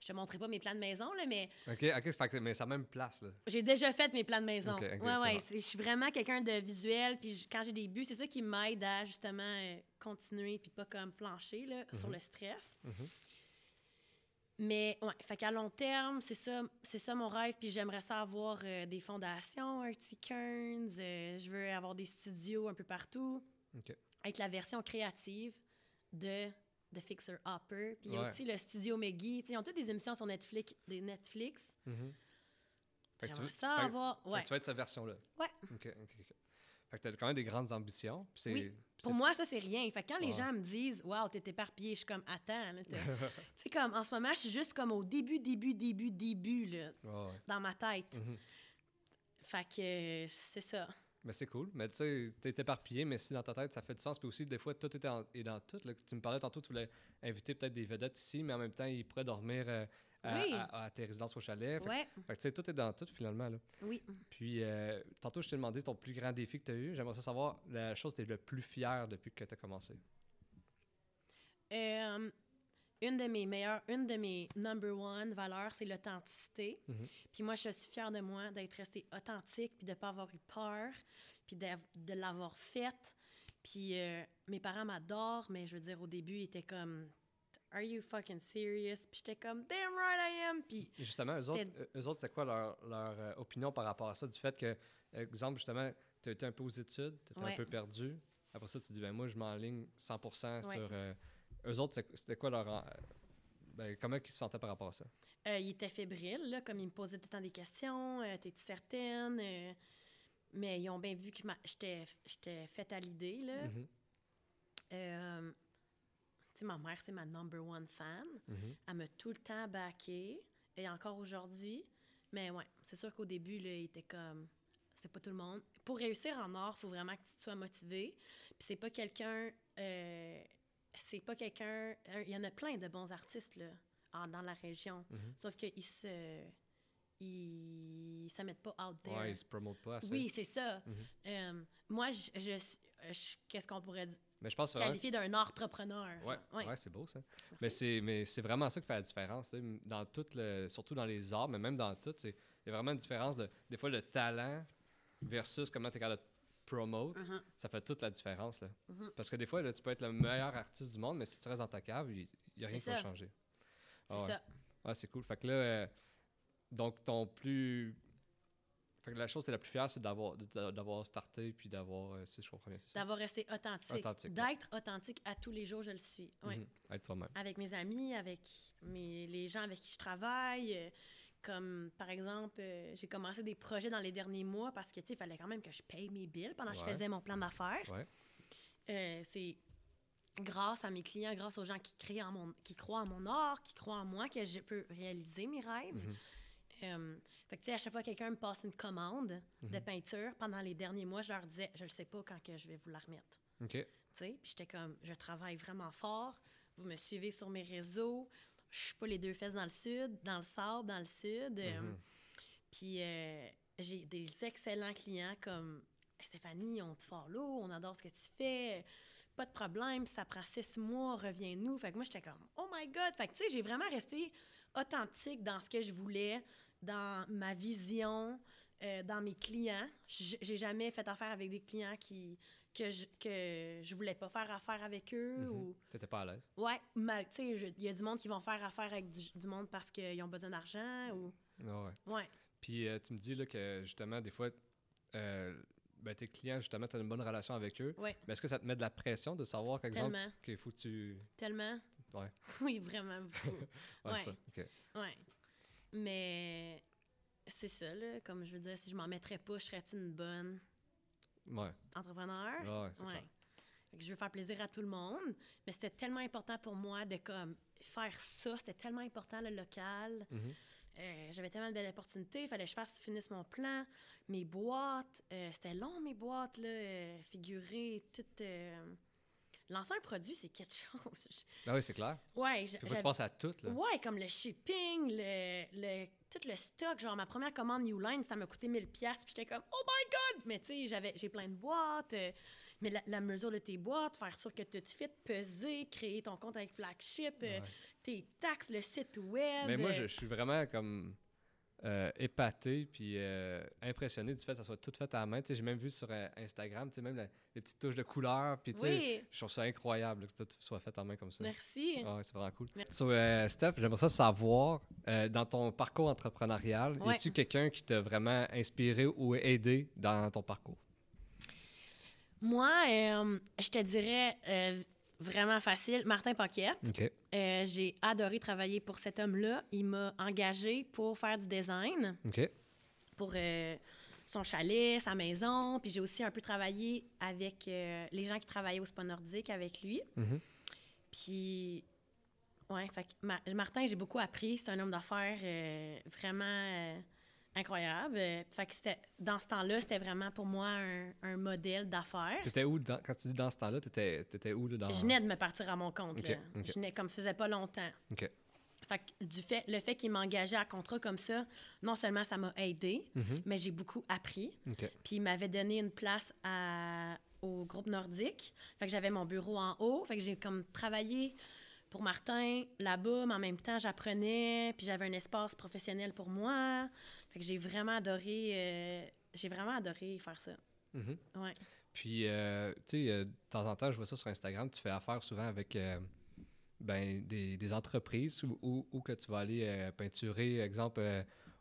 Je te montrerai pas mes plans de maison, là, mais OK, OK, fait mais c'est la même place, là. j'ai déjà fait mes plans de maison. Ouais, ouais. bon. Je suis vraiment quelqu'un de visuel. Puis quand j'ai des buts, c'est ça qui m'aide à justement euh, continuer puis pas comme flancher là, sur Mhm. le stress. Mhm. Mais ouais, fait qu'à long terme, c'est ça, c'est ça mon rêve. Puis j'aimerais ça avoir euh, des fondations, Artie Kearns. euh, je veux avoir des studios un peu partout. Avec la version créative de The Fixer Upper. Puis il y a Ouais. aussi le studio Meggy. Tu sais, Ils ont toutes des émissions sur Netflix. Des Netflix. Mhm. Fait que tu J'aimerais veux- ça fait- avoir. fait que Ouais. tu vas être cette version-là. Ouais. OK, OK, OK. Fait que t'as quand même des grandes ambitions. puis c'est- Oui. Pour moi, ça, c'est rien. Fait que quand les gens me disent Waouh, t'es éparpillé, je suis comme Attends. tu sais, comme en ce moment, je suis juste comme au début, début, début, début, là, Ouais, dans ma tête. Mhm. Fait que c'est ça. Mais c'est cool. Mais tu sais, t'es éparpillé, mais si dans ta tête, ça fait du sens. Puis aussi, des fois, tout est, en- est dans tout. là. Tu me parlais tantôt, tu voulais inviter peut-être des vedettes ici, mais en même temps, ils pourraient dormir euh, à, Oui. à- à tes résidences au chalet. Fait, Ouais, fait que, tu sais, tout est dans tout, finalement. Là. oui. Puis, euh, tantôt, je t'ai demandé ton plus grand défi que tu as eu. J'aimerais savoir la chose que tu es le plus fier depuis que tu as commencé. Euh, une de mes meilleures, une de mes number one valeurs, c'est l'authenticité. Mhm. Puis moi, je suis fière de moi d'être restée authentique, puis de ne pas avoir eu peur, puis de, de l'avoir faite. Puis euh, mes parents m'adorent, mais je veux dire, au début, ils étaient comme Are you fucking serious? Puis j'étais comme Damn right I am! Puis Et justement, eux autres, C'était- eux autres, c'était quoi leur, leur, euh, opinion par rapport à ça? Du fait que, exemple, justement, tu as été un peu aux études, tu étais Ouais. un peu perdu. Après ça, tu dis, ben moi, je m'enligne 100% Ouais. sur. euh, eux autres, c'était- quoi leur. euh, ben, comment ils se sentaient par rapport à ça? euh, il était fébrile, là, comme ils me posaient tout le temps des questions T'es-tu certaine? Mais ils ont bien vu que j'étais faite à l'idée, là. Tu sais, ma mère, c'est ma number one fan. mhm. Elle m'a tout le temps backé, et encore aujourd'hui. Mais ouais, c'est sûr qu'au début, là, il était comme. C'est pas tout le monde. Pour réussir en art, il faut vraiment que tu te sois motivé. Puis c'est pas quelqu'un. euh, c'est pas quelqu'un. Il y en a plein de bons artistes, là, en- dans la région. Mhm. Sauf qu'ils se. Ils se mettent pas out there. Ouais, ils se promotent pas assez. oui, c'est ça. Mhm. Euh, moi, je, je, je- qu'est-ce qu'on pourrait dire? Mais je pense vraiment- Qualifié d'un entrepreneur. Ouais, Ouais. ouais, c'est beau ça. Merci. Mais c'est, mais c'est vraiment ça qui fait la différence. Dans tout le, surtout dans les arts, mais même dans tout, il y a vraiment une différence de, des fois, le talent versus comment tu es capable de promote. Mhm. Ça fait toute la différence. Là. Mhm. Parce que des fois, là, tu peux être le meilleur artiste du monde, mais si tu restes dans ta cave, il n'y a rien qui va changer. C'est Ah ouais. ça. Ouais, c'est cool. Fait que là, euh, donc ton plus. Fait que la chose, c'est la plus fière, c'est d'avoir, d'avoir starté puis d'avoir, euh, si je comprends bien, c'est ça? D'avoir resté authentique. Authentique, ouais. D'être authentique à tous les jours, je le suis. Ouais. Mhm. Être toi-même. Avec mes amis, avec mes, les gens avec qui je travaille. euh, comme, par exemple, euh, j'ai commencé des projets dans les derniers mois parce que, tu sais, il fallait quand même que je paye mes billes pendant que je faisais mon plan d'affaires. C'est grâce à mes clients, grâce aux gens qui, créent en mon, qui croient en mon art, qui croient en moi, que je peux réaliser mes rêves. Mhm. Euh, fait que, tu sais, à chaque fois que quelqu'un me passe une commande de Mhm. peinture, pendant les derniers mois, je leur disais, je ne sais pas quand que je vais vous la remettre. OK. Tu sais, puis j'étais comme, je travaille vraiment fort. Vous me suivez sur mes réseaux. Je suis pas les deux fesses dans le sud, dans le sable, dans le sud. Euh, Mhm. Puis euh, j'ai des excellents clients comme Stéphanie, on te follow, on adore ce que tu fais. Pas de problème, ça prend six mois, reviens-nous. Fait que moi, j'étais comme, oh my God! Fait que, tu sais, j'ai vraiment resté authentique dans ce que je voulais, dans ma vision, euh, dans mes clients. J'ai jamais fait affaire avec des clients qui que je, que je voulais pas faire affaire avec eux Mhm. ou T'étais pas à l'aise? ouais mal tu sais il y a du monde qui vont faire affaire avec du, du monde parce qu'ils ont besoin d'argent ou ouais. ouais Puis euh, tu me dis là, que justement, des fois, euh, ben, tes clients, justement, tu as une bonne relation avec eux. ouais Mais est-ce que ça te met de la pression de savoir, par exemple, qu'il faut que tu. tellement Ouais. oui vraiment beaucoup Ouais, Ouais. ça. OK. ouais mais c'est ça là comme je veux dire si je m'en mettrais pas je serais une bonne Ouais. entrepreneur? Ouais, c'est je veux faire plaisir à tout le monde, mais c'était tellement important pour moi de comme faire ça, c'était tellement important le local. Mhm. Euh, J'avais tellement de belles opportunités, il fallait que je fasse finisse mon plan, mes boîtes, euh, c'était long mes boîtes là, euh, figurées, tout. Lancer un produit, c'est quelque chose. Ah oui, c'est clair. Ouais, j'avais- tu penses à tout, là. Ouais, comme le shipping, le, le- tout le stock. Genre, ma première commande New Line, ça m'a coûté 1000 pièces puis j'étais comme, oh my God! Mais tu sais, j'avais- j'ai plein de boîtes. euh, mais la, la mesure de tes boîtes, faire sûr que tout fit, peser, créer ton compte avec Flagship, euh, tes taxes, le site web. Mais moi, euh, je, je suis vraiment comme euh, épaté puis euh, impressionné du fait que ça soit tout fait à la main. J'ai même vu sur euh, Instagram, même la- les petites touches de couleur. Puis, Oui, je trouve ça incroyable que tout soit fait en main comme ça. merci. Ah c'est vraiment cool. Merci. So, euh, Steph, j'aimerais ça savoir, dans ton parcours entrepreneurial, Ouais. y a-tu quelqu'un qui t'a vraiment inspiré ou aidé dans ton parcours? Moi, je te dirais vraiment facile, Martin Paquette. Euh, j'ai adoré travailler pour cet homme-là. Il m'a engagé pour faire du design. Pour euh, son chalet, sa maison. Puis j'ai aussi un peu travaillé avec euh, les gens qui travaillaient au Spa Nordique avec lui. Mhm. Puis, ouais, fait que Ma- Martin, j'ai beaucoup appris. C'est un homme d'affaires vraiment incroyable. Euh, fait que c'était, dans ce temps-là, c'était vraiment pour moi un, un modèle d'affaires. T'étais où, dans- quand tu dis dans ce temps-là, t'étais, t'étais où là, dans... Je venais de me partir à mon compte. Là. Je venais comme faisait pas longtemps. Fait que du fait, le fait qu'il m'engageait à contrat comme ça, non seulement ça m'a aidé, Mhm. mais j'ai beaucoup appris. Puis il m'avait donné une place à- au groupe nordique. Fait que j'avais mon bureau en haut. Fait que j'ai comme travaillé pour Martin là-bas, mais en même temps, j'apprenais. Puis j'avais un espace professionnel pour moi. Fait que j'ai vraiment adoré... euh, j'ai vraiment adoré faire ça. Mhm. Ouais. Puis, euh, tu sais, euh, de temps en temps, je vois ça sur Instagram, tu fais affaire souvent avec ben, des, des entreprises où, où- où que tu vas aller peinturer, exemple,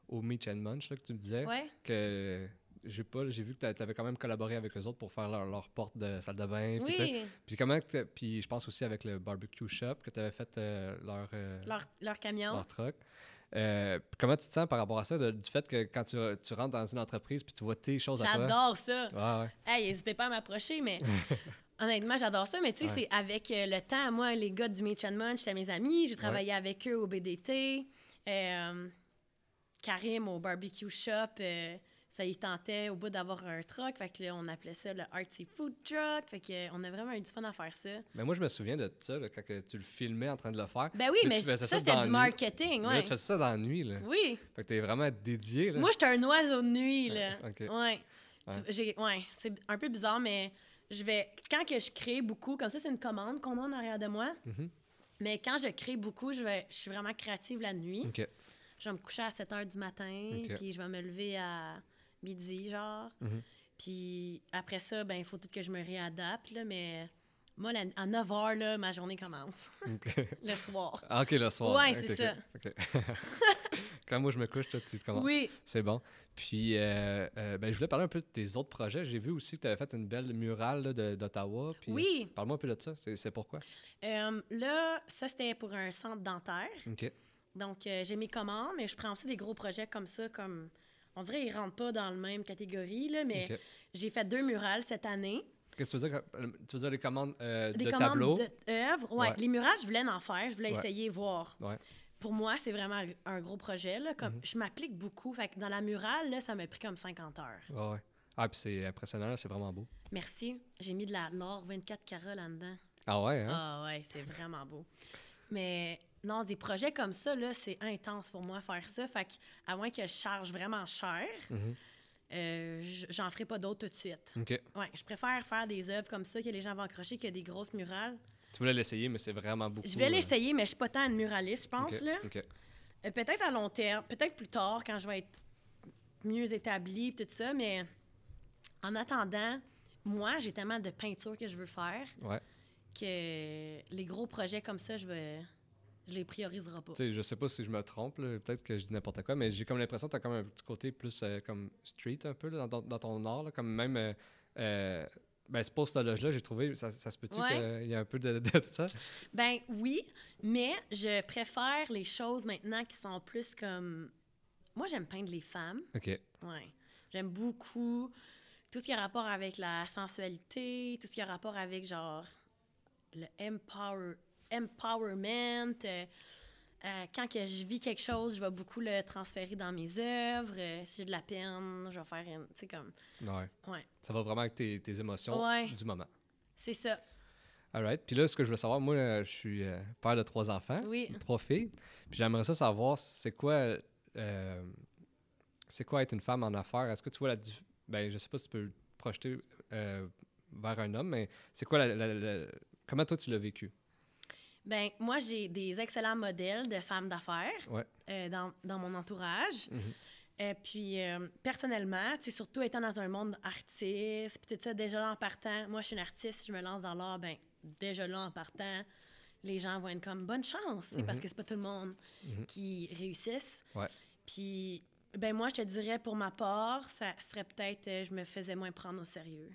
au Meach and Munch, là, que tu me disais, Ouais. que j'ai pas, j'ai vu que tu avais quand même collaboré avec eux autres pour faire leur, leur porte de salle de bain. Puis, Oui, puis comment, puis je pense aussi avec le barbecue shop que tu avais fait leur, leur, leur camion. leur truck. Euh, comment tu te sens par rapport à ça, de- du fait que quand tu, tu rentres dans une entreprise puis tu vois tes choses à toi? J'adore ça. Ouais, ouais. Hey, n'hésitez pas à m'approcher, mais honnêtement, j'adore ça. Mais tu sais, Ouais. c'est avec euh, le temps. Moi, les gars du and Munch, c'était mes amis. J'ai travaillé avec eux au BDT. Euh, Karim au barbecue shop, euh, ça y tentait au bout d'avoir un truck. Fait que là, on appelait ça le Artsy Food Truck. Fait que, euh, on a vraiment eu du fun à faire ça. Mais moi, je me souviens de ça, là, quand que tu le filmais en train de le faire. Ben oui, Mais mais, tu faisais ça, ça c'était du marketing, Mais ouais. là, tu fais ça dans la nuit, là. Oui. Fait que t'es vraiment dédié, là. Moi, j'étais un oiseau de nuit, là. OK. Ouais. Ouais. C'est un peu bizarre, mais je vais. Quand que je crée beaucoup, comme ça, c'est une commande qu'on a en arrière de moi. Mhm. Mais quand je crée beaucoup, je, vais, je suis vraiment créative la nuit. OK. Je vais me coucher à 7 h du matin, puis je vais me lever à midi, genre. Mhm. Puis après ça, ben il faut tout que je me réadapte, là, mais moi, la- à 9 h, là, ma journée commence, le soir. Ah, OK, le soir. Ouais, OK, c'est ça. Quand moi, je me couche, toi, tu commences. Oui, C'est bon. Puis, euh, euh, ben, je voulais parler un peu de tes autres projets. J'ai vu aussi que tu avais fait une belle murale d'Ottawa. oui. Parle-moi un peu de ça. C'est c'est pourquoi? Euh, là, ça, c'était pour un centre dentaire. OK. Donc, euh, j'ai mes commandes, mais je prends aussi des gros projets comme ça, comme... On dirait qu'ils rentrent pas dans la même catégorie, là, mais j'ai fait deux murales cette année. Qu'est-ce que tu veux dire? euh, Tu veux dire les commandes euh, Des de commandes tableaux? d'œuvres. Ouais. Ouais. Les murales, je voulais en faire, je voulais Ouais. essayer, voir. Ouais. Pour moi, c'est vraiment un gros projet. Là, comme, Mhm. Je m'applique beaucoup. Fait que dans la murale, là, ça m'a pris comme 50 heures. Ouais, ouais. Ah, puis c'est impressionnant, c'est vraiment beau. Merci. J'ai mis de la l'or 24 carats là-dedans. Ah ouais, hein? Ah ouais, c'est vraiment beau. Mais non, des projets comme ça, là, c'est intense pour moi faire ça. Fait que, à moins que je charge vraiment cher, Mhm. euh, j'en ferai pas d'autres tout de suite. OK. Ouais, je préfère faire des œuvres comme ça que les gens vont accrocher que des grosses murales. Tu voulais l'essayer, mais c'est vraiment beaucoup. Je vais l'essayer, mais je suis pas tant une muraliste, je pense. Là. OK. Euh, peut-être à long terme, peut-être plus tard, quand je vais être mieux établie, tout ça, mais en attendant, moi, j'ai tellement de peinture que je veux faire Ouais. que les gros projets comme ça, je vais. Je les priorisera pas. Sais, je sais pas si je me trompe, peut-être que je dis n'importe quoi, mais j'ai comme l'impression que tu as comme un petit côté plus euh, comme street un peu là, dans, dans ton art, là, comme même. Euh, euh, ben, ce post-loge-là, j'ai trouvé, ça, ça se peut-tu Ouais. qu'il y a un peu de, de ça? Ben oui, mais je préfère les choses maintenant qui sont plus comme. Moi, j'aime peindre les femmes. OK. Ouais. J'aime beaucoup tout ce qui a rapport avec la sensualité, tout ce qui a rapport avec genre le empower, empowerment. euh, euh, quand que je vis quelque chose, je vais beaucoup le transférer dans mes œuvres. Euh, si j'ai de la peine, je vais faire une. Tu sais, comme. Ouais. Ouais. Ça va vraiment avec tes, tes émotions Ouais. du moment. C'est ça. All right. Puis là, ce que je veux savoir, moi, euh, je suis père de trois enfants, Oui. trois filles. Puis j'aimerais ça savoir, c'est quoi, c'est quoi être une femme en affaires? Est-ce que tu vois la... Ben, je sais pas si tu peux te projeter vers un homme, mais c'est quoi la, la- la- Comment toi, tu l'as vécu? Ben, moi, j'ai des excellents modèles de femmes d'affaires Ouais. euh, dans, dans mon entourage. Mhm. Euh, puis, euh, personnellement, surtout étant dans un monde artiste, puis tout ça, déjà là en partant, moi, je suis une artiste, je me lance dans l'art, ben, déjà là en partant, les gens vont être comme bonne chance, parce Mhm. que c'est pas tout le monde Mhm. qui réussisse. Ouais. Puis, ben, moi, je te dirais, pour ma part, ça serait peut-être, euh, je me faisais moins prendre au sérieux.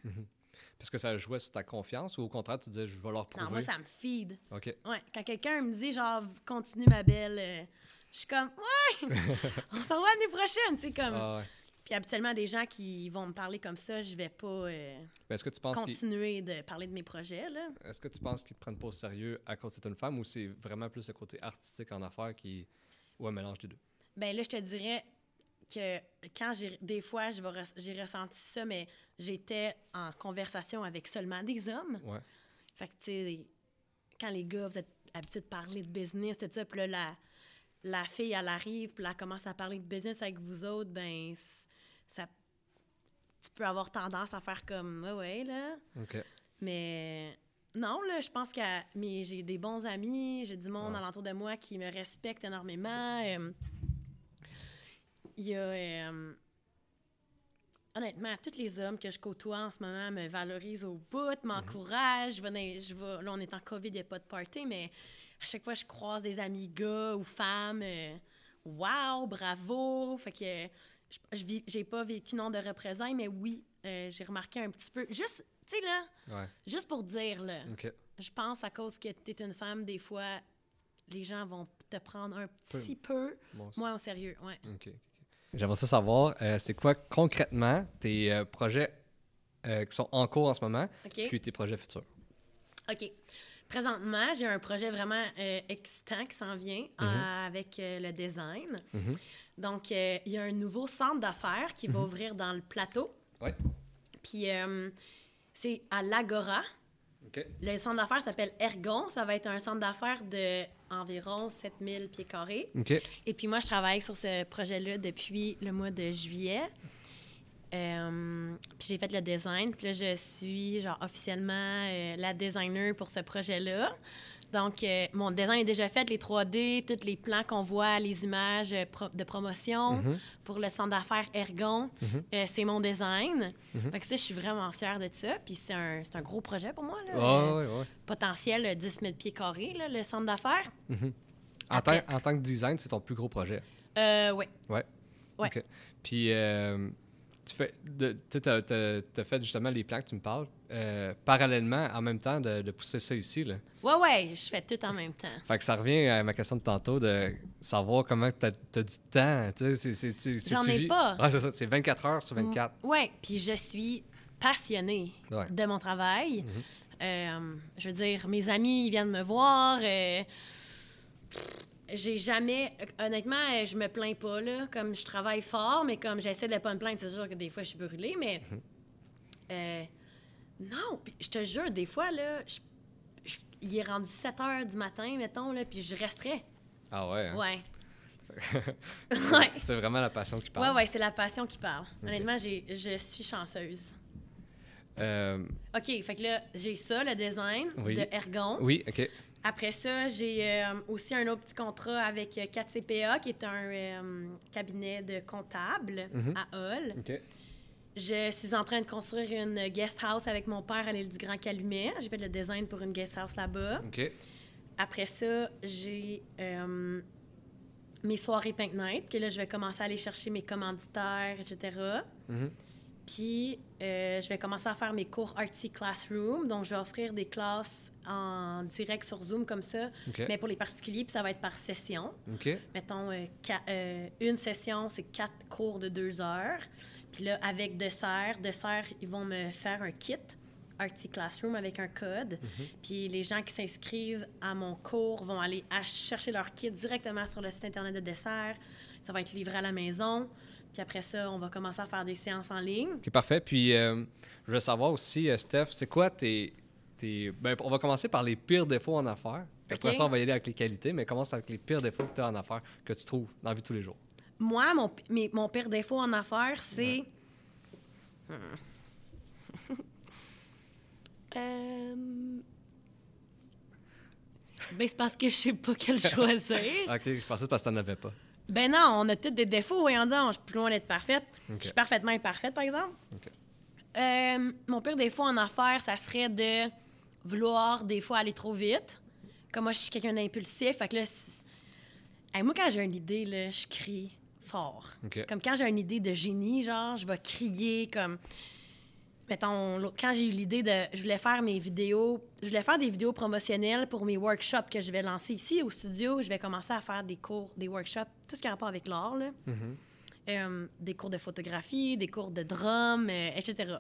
Parce que ça jouait sur ta confiance ou au contraire, tu disais, je vais leur prouver? Non, moi, ça me feed. OK. Ouais, quand quelqu'un me dit, genre, continue ma belle, euh, je suis comme, ouais, on s'en va l'année prochaine, tu sais, comme. Ah, ouais. Puis habituellement, des gens qui vont me parler comme ça, je vais pas euh, est-ce que tu penses continuer de parler de mes projets, là? est-ce que tu penses qu'ils te prennent pas au sérieux à cause que c'est une femme ou c'est vraiment plus le côté artistique en affaires qui... ou un mélange des deux? Ben là, je te dirais que quand j'ai des fois, je vais j'ai ressenti ça, mais j'étais en conversation avec seulement des hommes. Ouais. Fait que, tu sais, quand les gars, vous êtes habitués de parler de business, tout ça, puis là, la, la fille, elle arrive, puis elle commence à parler de business avec vous autres, ben, ça, tu peux avoir tendance à faire comme, ouais, ouais, là. OK. Mais non, là, je pense que mais j'ai des bons amis, j'ai du monde Ouais. alentour de moi qui me respecte énormément. euh, Il y a. euh, honnêtement, tous les hommes que je côtoie en ce moment me valorisent au bout, m'encouragent. Je là, on est en COVID, il n'y a pas de party, mais à chaque fois que je croise des amis gars ou femmes, euh, wow, bravo. Fait que je- j'ai pas vécu non de représailles, mais oui, euh, j'ai remarqué un petit peu. Juste, tu sais, là, Ouais. Juste pour dire, là, je pense à cause que tu es une femme, des fois, les gens vont te prendre un petit peu Bon, moins au sérieux. Ouais. J'aimerais ça savoir, euh, c'est quoi concrètement tes euh, projets euh, qui sont en cours en ce moment, puis tes projets futurs? OK. Présentement, j'ai un projet vraiment excitant qui s'en vient euh, avec le design. Mhm. Donc, il y a un nouveau centre d'affaires qui va ouvrir dans le plateau. Ouais. Puis, c'est à l'Agora. OK. Le centre d'affaires s'appelle Ergon. Ça va être un centre d'affaires de environ 7000 pieds carrés. Et puis moi, je travaille sur ce projet-là depuis le mois de juillet. Euh, puis j'ai fait le design. Puis là, je suis genre officiellement euh, la designer pour ce projet-là. Donc, euh, mon design est déjà fait, les 3D, tous les plans qu'on voit, les images euh, pro- de promotion Mhm. pour le centre d'affaires Ergon. Mhm. Euh, c'est mon design. Mhm. Fait que ça, je suis vraiment fière de ça. Puis c'est un, un gros projet pour moi. Là. Ouais, ouais. potentiel euh, 10 000 pieds carrés, là, le centre d'affaires. Mhm. En, en tant que design, c'est ton plus gros projet? Euh, ouais. Ouais? Ouais. OK. Puis, tu fais, de- tu as, fait justement les plans que tu me parles, euh, parallèlement, en même temps, de, de pousser ça ici. Là. Ouais, ouais, je fais tout en même temps. Fait que ça revient à ma question de tantôt de savoir comment tu as, du temps. Tu sais, J'en ai vis- pas. Ouais, c'est ça. C'est 24 heures sur 24. Ouais, puis je suis passionnée Ouais. de mon travail. Mhm. Euh, je veux dire, mes amis ils viennent me voir. euh, j'ai jamais, honnêtement, euh, je me plains pas là. Comme je travaille fort, mais comme j'essaie de pas me plaindre, c'est sûr que des fois je suis brûlée, mais Mhm. euh, non. puis Je te jure, des fois là, je- je- il est rendu 7 heures du matin, mettons là, puis je resterais. Ah ouais. hein? Ouais. ouais. C'est vraiment la passion qui parle. Ouais, ouais, c'est la passion qui parle. Honnêtement, je suis chanceuse. Euh, OK, fait que là, j'ai ça, le design Oui. de Ergon. oui, OK. Après ça, j'ai euh, aussi un autre petit contrat avec euh, 4CPA, qui est un euh, cabinet de comptable Mhm. à Hull. OK. Je suis en train de construire une guest house avec mon père à l'île du Grand Calumet. J'ai fait le design pour une guest house là-bas. OK. Après ça, j'ai euh, mes soirées Pink Night, que là, je vais commencer à aller chercher mes commanditaires, etc. Mhm. Puis, euh, je vais commencer à faire mes cours Artsy Classroom. Donc, je vais offrir des classes en direct sur Zoom comme ça, mais pour les particuliers, puis ça va être par session. Mettons, euh, une session, c'est quatre cours de deux heures. Puis là, avec dessert, dessert, ils vont me faire un kit Artsy Classroom avec un code. Puis les gens qui s'inscrivent à mon cours vont aller chercher leur kit directement sur le site Internet de dessert. Ça va être livré à la maison. Puis après ça, on va commencer à faire des séances en ligne. OK, parfait. Puis, euh, je veux savoir aussi, euh, Steph, c'est quoi tes, tes... Ben, on va commencer par les pires défauts en affaires. Après ça, on va y aller avec les qualités, mais commence avec les pires défauts que tu as en affaires, que tu trouves dans la vie de tous les jours. Moi, mon, mes- mon pire défaut en affaires, c'est. Euh, Ben, c'est parce que je sais pas quel choisir. OK, je pensais que c'est parce que tu n'en avais pas. Ben non, on a tous des défauts, voyons donc. Je suis plus loin d'être parfaite. Je suis parfaitement imparfaite, par exemple. Euh, mon pire défaut en affaires, ça serait de vouloir des fois aller trop vite. Comme moi, je suis quelqu'un d'impulsif. Fait que là, Hey, moi, quand j'ai une idée, là, je crie fort. Comme quand j'ai une idée de génie, genre, je vais crier comme. Mettons, quand j'ai eu l'idée de. Je voulais faire mes vidéos. Je voulais faire des vidéos promotionnelles pour mes workshops que je vais lancer ici au studio. Je vais commencer à faire des cours, des workshops, tout ce qui a rapport avec l'art, là. Mhm. Euh, des cours de photographie, des cours de drum, euh, etc.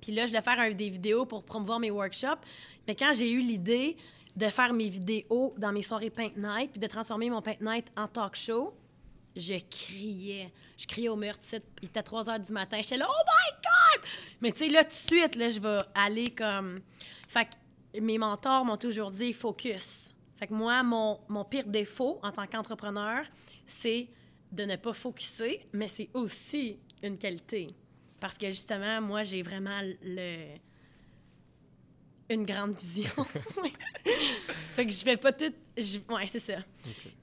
Puis là, je voulais faire un- des vidéos pour promouvoir mes workshops. Mais quand j'ai eu l'idée de faire mes vidéos dans mes soirées Paint Night, puis de transformer mon Paint Night en talk show, je criais. Je criais au mur, il était 3 heures du matin. J'étais là, oh my God! Mais tu sais, là, tout de suite, là, je vais aller comme. Fait que mes mentors m'ont toujours dit focus. Fait Fait que moi, mon, mon pire défaut en tant qu'entrepreneur, c'est de ne pas focuser, mais c'est aussi une qualité. Parce que justement, moi, j'ai vraiment le une grande vision. fait que je fais pas tout. je- ouais, c'est ça.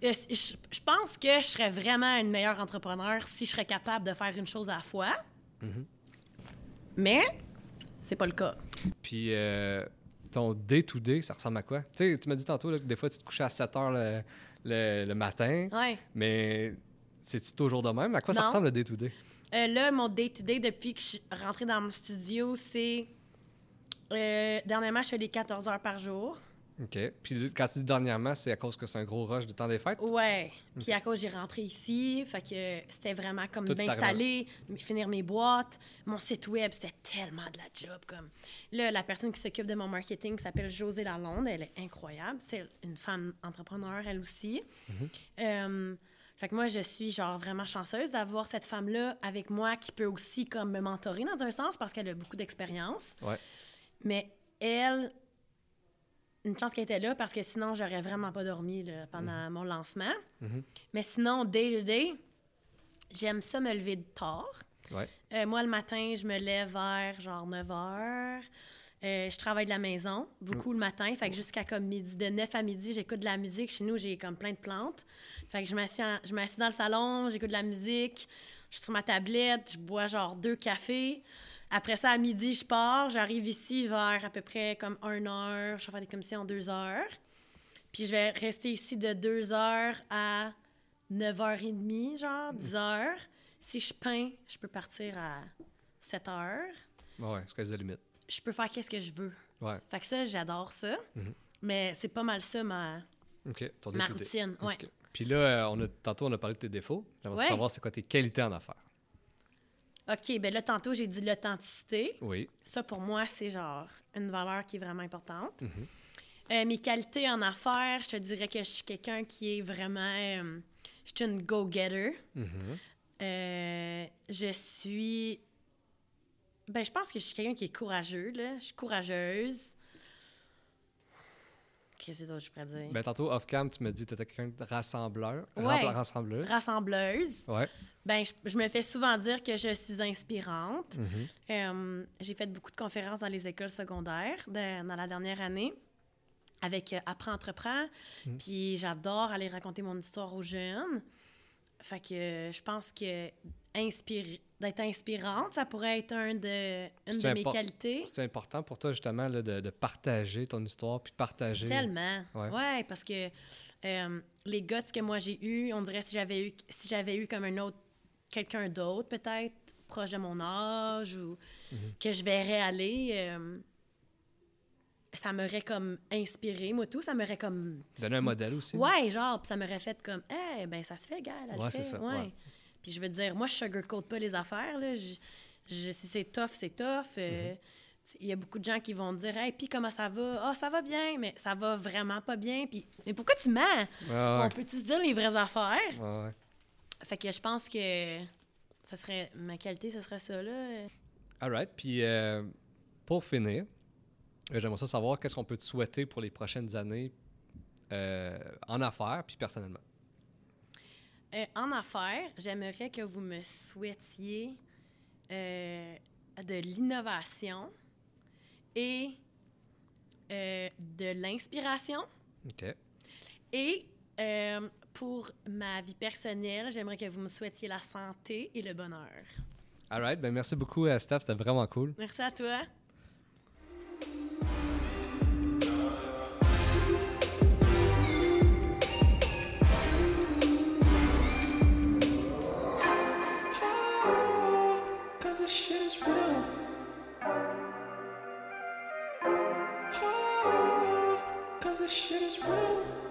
Euh, Je, je pense que je serais vraiment une meilleure entrepreneur si je serais capable de faire une chose à la fois. Mhm. Mais c'est pas le cas. Puis euh, ton day-to-day, ça ressemble à quoi? Tu sais, tu m'as dit tantôt là, que des fois, tu te couchais à 7 heures le, le- le matin, Ouais. mais c'est-tu toujours de même? À quoi ça ressemble le day-to-day? Euh, là, mon day-to-day, depuis que je suis rentrée dans mon studio, c'est. Euh, dernièrement, je fais des 14 heures par jour. OK. Puis quand tu dis dernièrement, c'est à cause que c'est un gros rush de temps des fêtes? Ouais. Puis à cause, j'ai rentré ici. Fait que c'était vraiment comme d'installer, finir mes boîtes. Mon site web, c'était tellement de la job. Comme. Là, la personne qui s'occupe de mon marketing s'appelle José Lalonde. Elle est incroyable. C'est une femme entrepreneur, elle aussi. Euh, fait que moi, je suis genre vraiment chanceuse d'avoir cette femme-là avec moi qui peut aussi comme me mentorer dans un sens parce qu'elle a beaucoup d'expérience. Ouais. Mais elle, une chance qu'elle était là parce que sinon, j'aurais vraiment pas dormi là, pendant mon lancement. Mhm. Mais sinon, day to day, j'aime ça me lever tard. Ouais. Euh, moi, le matin, je me lève vers genre 9 heures. Euh, je travaille de la maison beaucoup le matin. Fait que jusqu'à comme midi, de 9 à midi, j'écoute de la musique. Chez nous, j'ai comme plein de plantes. Fait que je m'assieds en- je m'assieds dans le salon, j'écoute de la musique. Je suis sur ma tablette, je bois genre deux cafés. Après ça, à midi, je pars. J'arrive ici vers à peu près comme 1 heure. Je vais faire des commissions en 2 heures. Puis je vais rester ici de 2 heures à 9h30, genre 10 heures. Si je peins, je peux partir à 7 heures. Ouais, c'est la limite. Je peux faire qu'est-ce que je veux. Ouais. Fait que ça, j'adore ça. Mhm. Mais c'est pas mal ça, ma, routine. Ouais. Puis là, euh, on a, tantôt, on a parlé de tes défauts. J'aimerais Ouais. savoir c'est quoi tes qualités en affaires. OK, ben là, tantôt, j'ai dit l'authenticité. Oui. Ça, pour moi, c'est genre une valeur qui est vraiment importante. Mhm. Euh, mes qualités en affaires, je te dirais que je suis quelqu'un qui est vraiment... euh, je suis une go-getter. Mhm. Euh, je suis. Ben, je pense que je suis quelqu'un qui est courageux, là. Je suis courageuse. Qu'est-ce que je pourrais dire? Ben, tantôt, off-cam, tu me dis que tu étais quelqu'un de rassembleur. Ouais. Rassembleur. Rassembleuse. Ouais. Ben, je, je me fais souvent dire que je suis inspirante. Mhm. Euh, j'ai fait beaucoup de conférences dans les écoles secondaires de- dans la dernière année avec euh, Apprends, Entreprends. Mm. Puis j'adore aller raconter mon histoire aux jeunes. Fait que euh, je pense que d'être inspirante, ça pourrait être un de, une de mes qualités. C'est important pour toi, justement, là, de, de partager ton histoire puis de partager. Tellement. Ouais. Ouais, parce que euh, les guts que moi j'ai eu, on dirait si j'avais eu si j'avais eu comme un autre quelqu'un d'autre peut-être proche de mon âge ou Mhm. que je verrais aller euh, ça m'aurait comme inspiré moi tout, ça m'aurait comme Donner un modèle aussi. ouais, genre puis ça m'aurait fait comme eh ben ça se fait gars, le Ouais, c'est ça, ouais. ouais. Puis je veux dire moi je sugarcoat pas les affaires là, je, je- si c'est tough, c'est tough. euh, Mhm. sais, Il y a beaucoup de gens qui vont dire Hey, puis comment ça va? Ah, ça va bien, mais ça va vraiment pas bien. Puis, mais pourquoi tu mens? Ouais. On peut-tu se dire les vraies affaires? Ouais, ouais. Fait que je pense que ça serait ma qualité, ce serait ça, là. All right. Puis euh, pour finir, j'aimerais ça savoir qu'est-ce qu'on peut te souhaiter pour les prochaines années euh, en affaires puis personnellement. Euh, en affaires, j'aimerais que vous me souhaitiez euh, de l'innovation et de l'inspiration. OK. Et pour ma vie personnelle, j'aimerais que vous me souhaitiez la santé et le bonheur. All right. Ben, merci beaucoup, Steph. C'était vraiment cool. Merci à toi. Shit is real.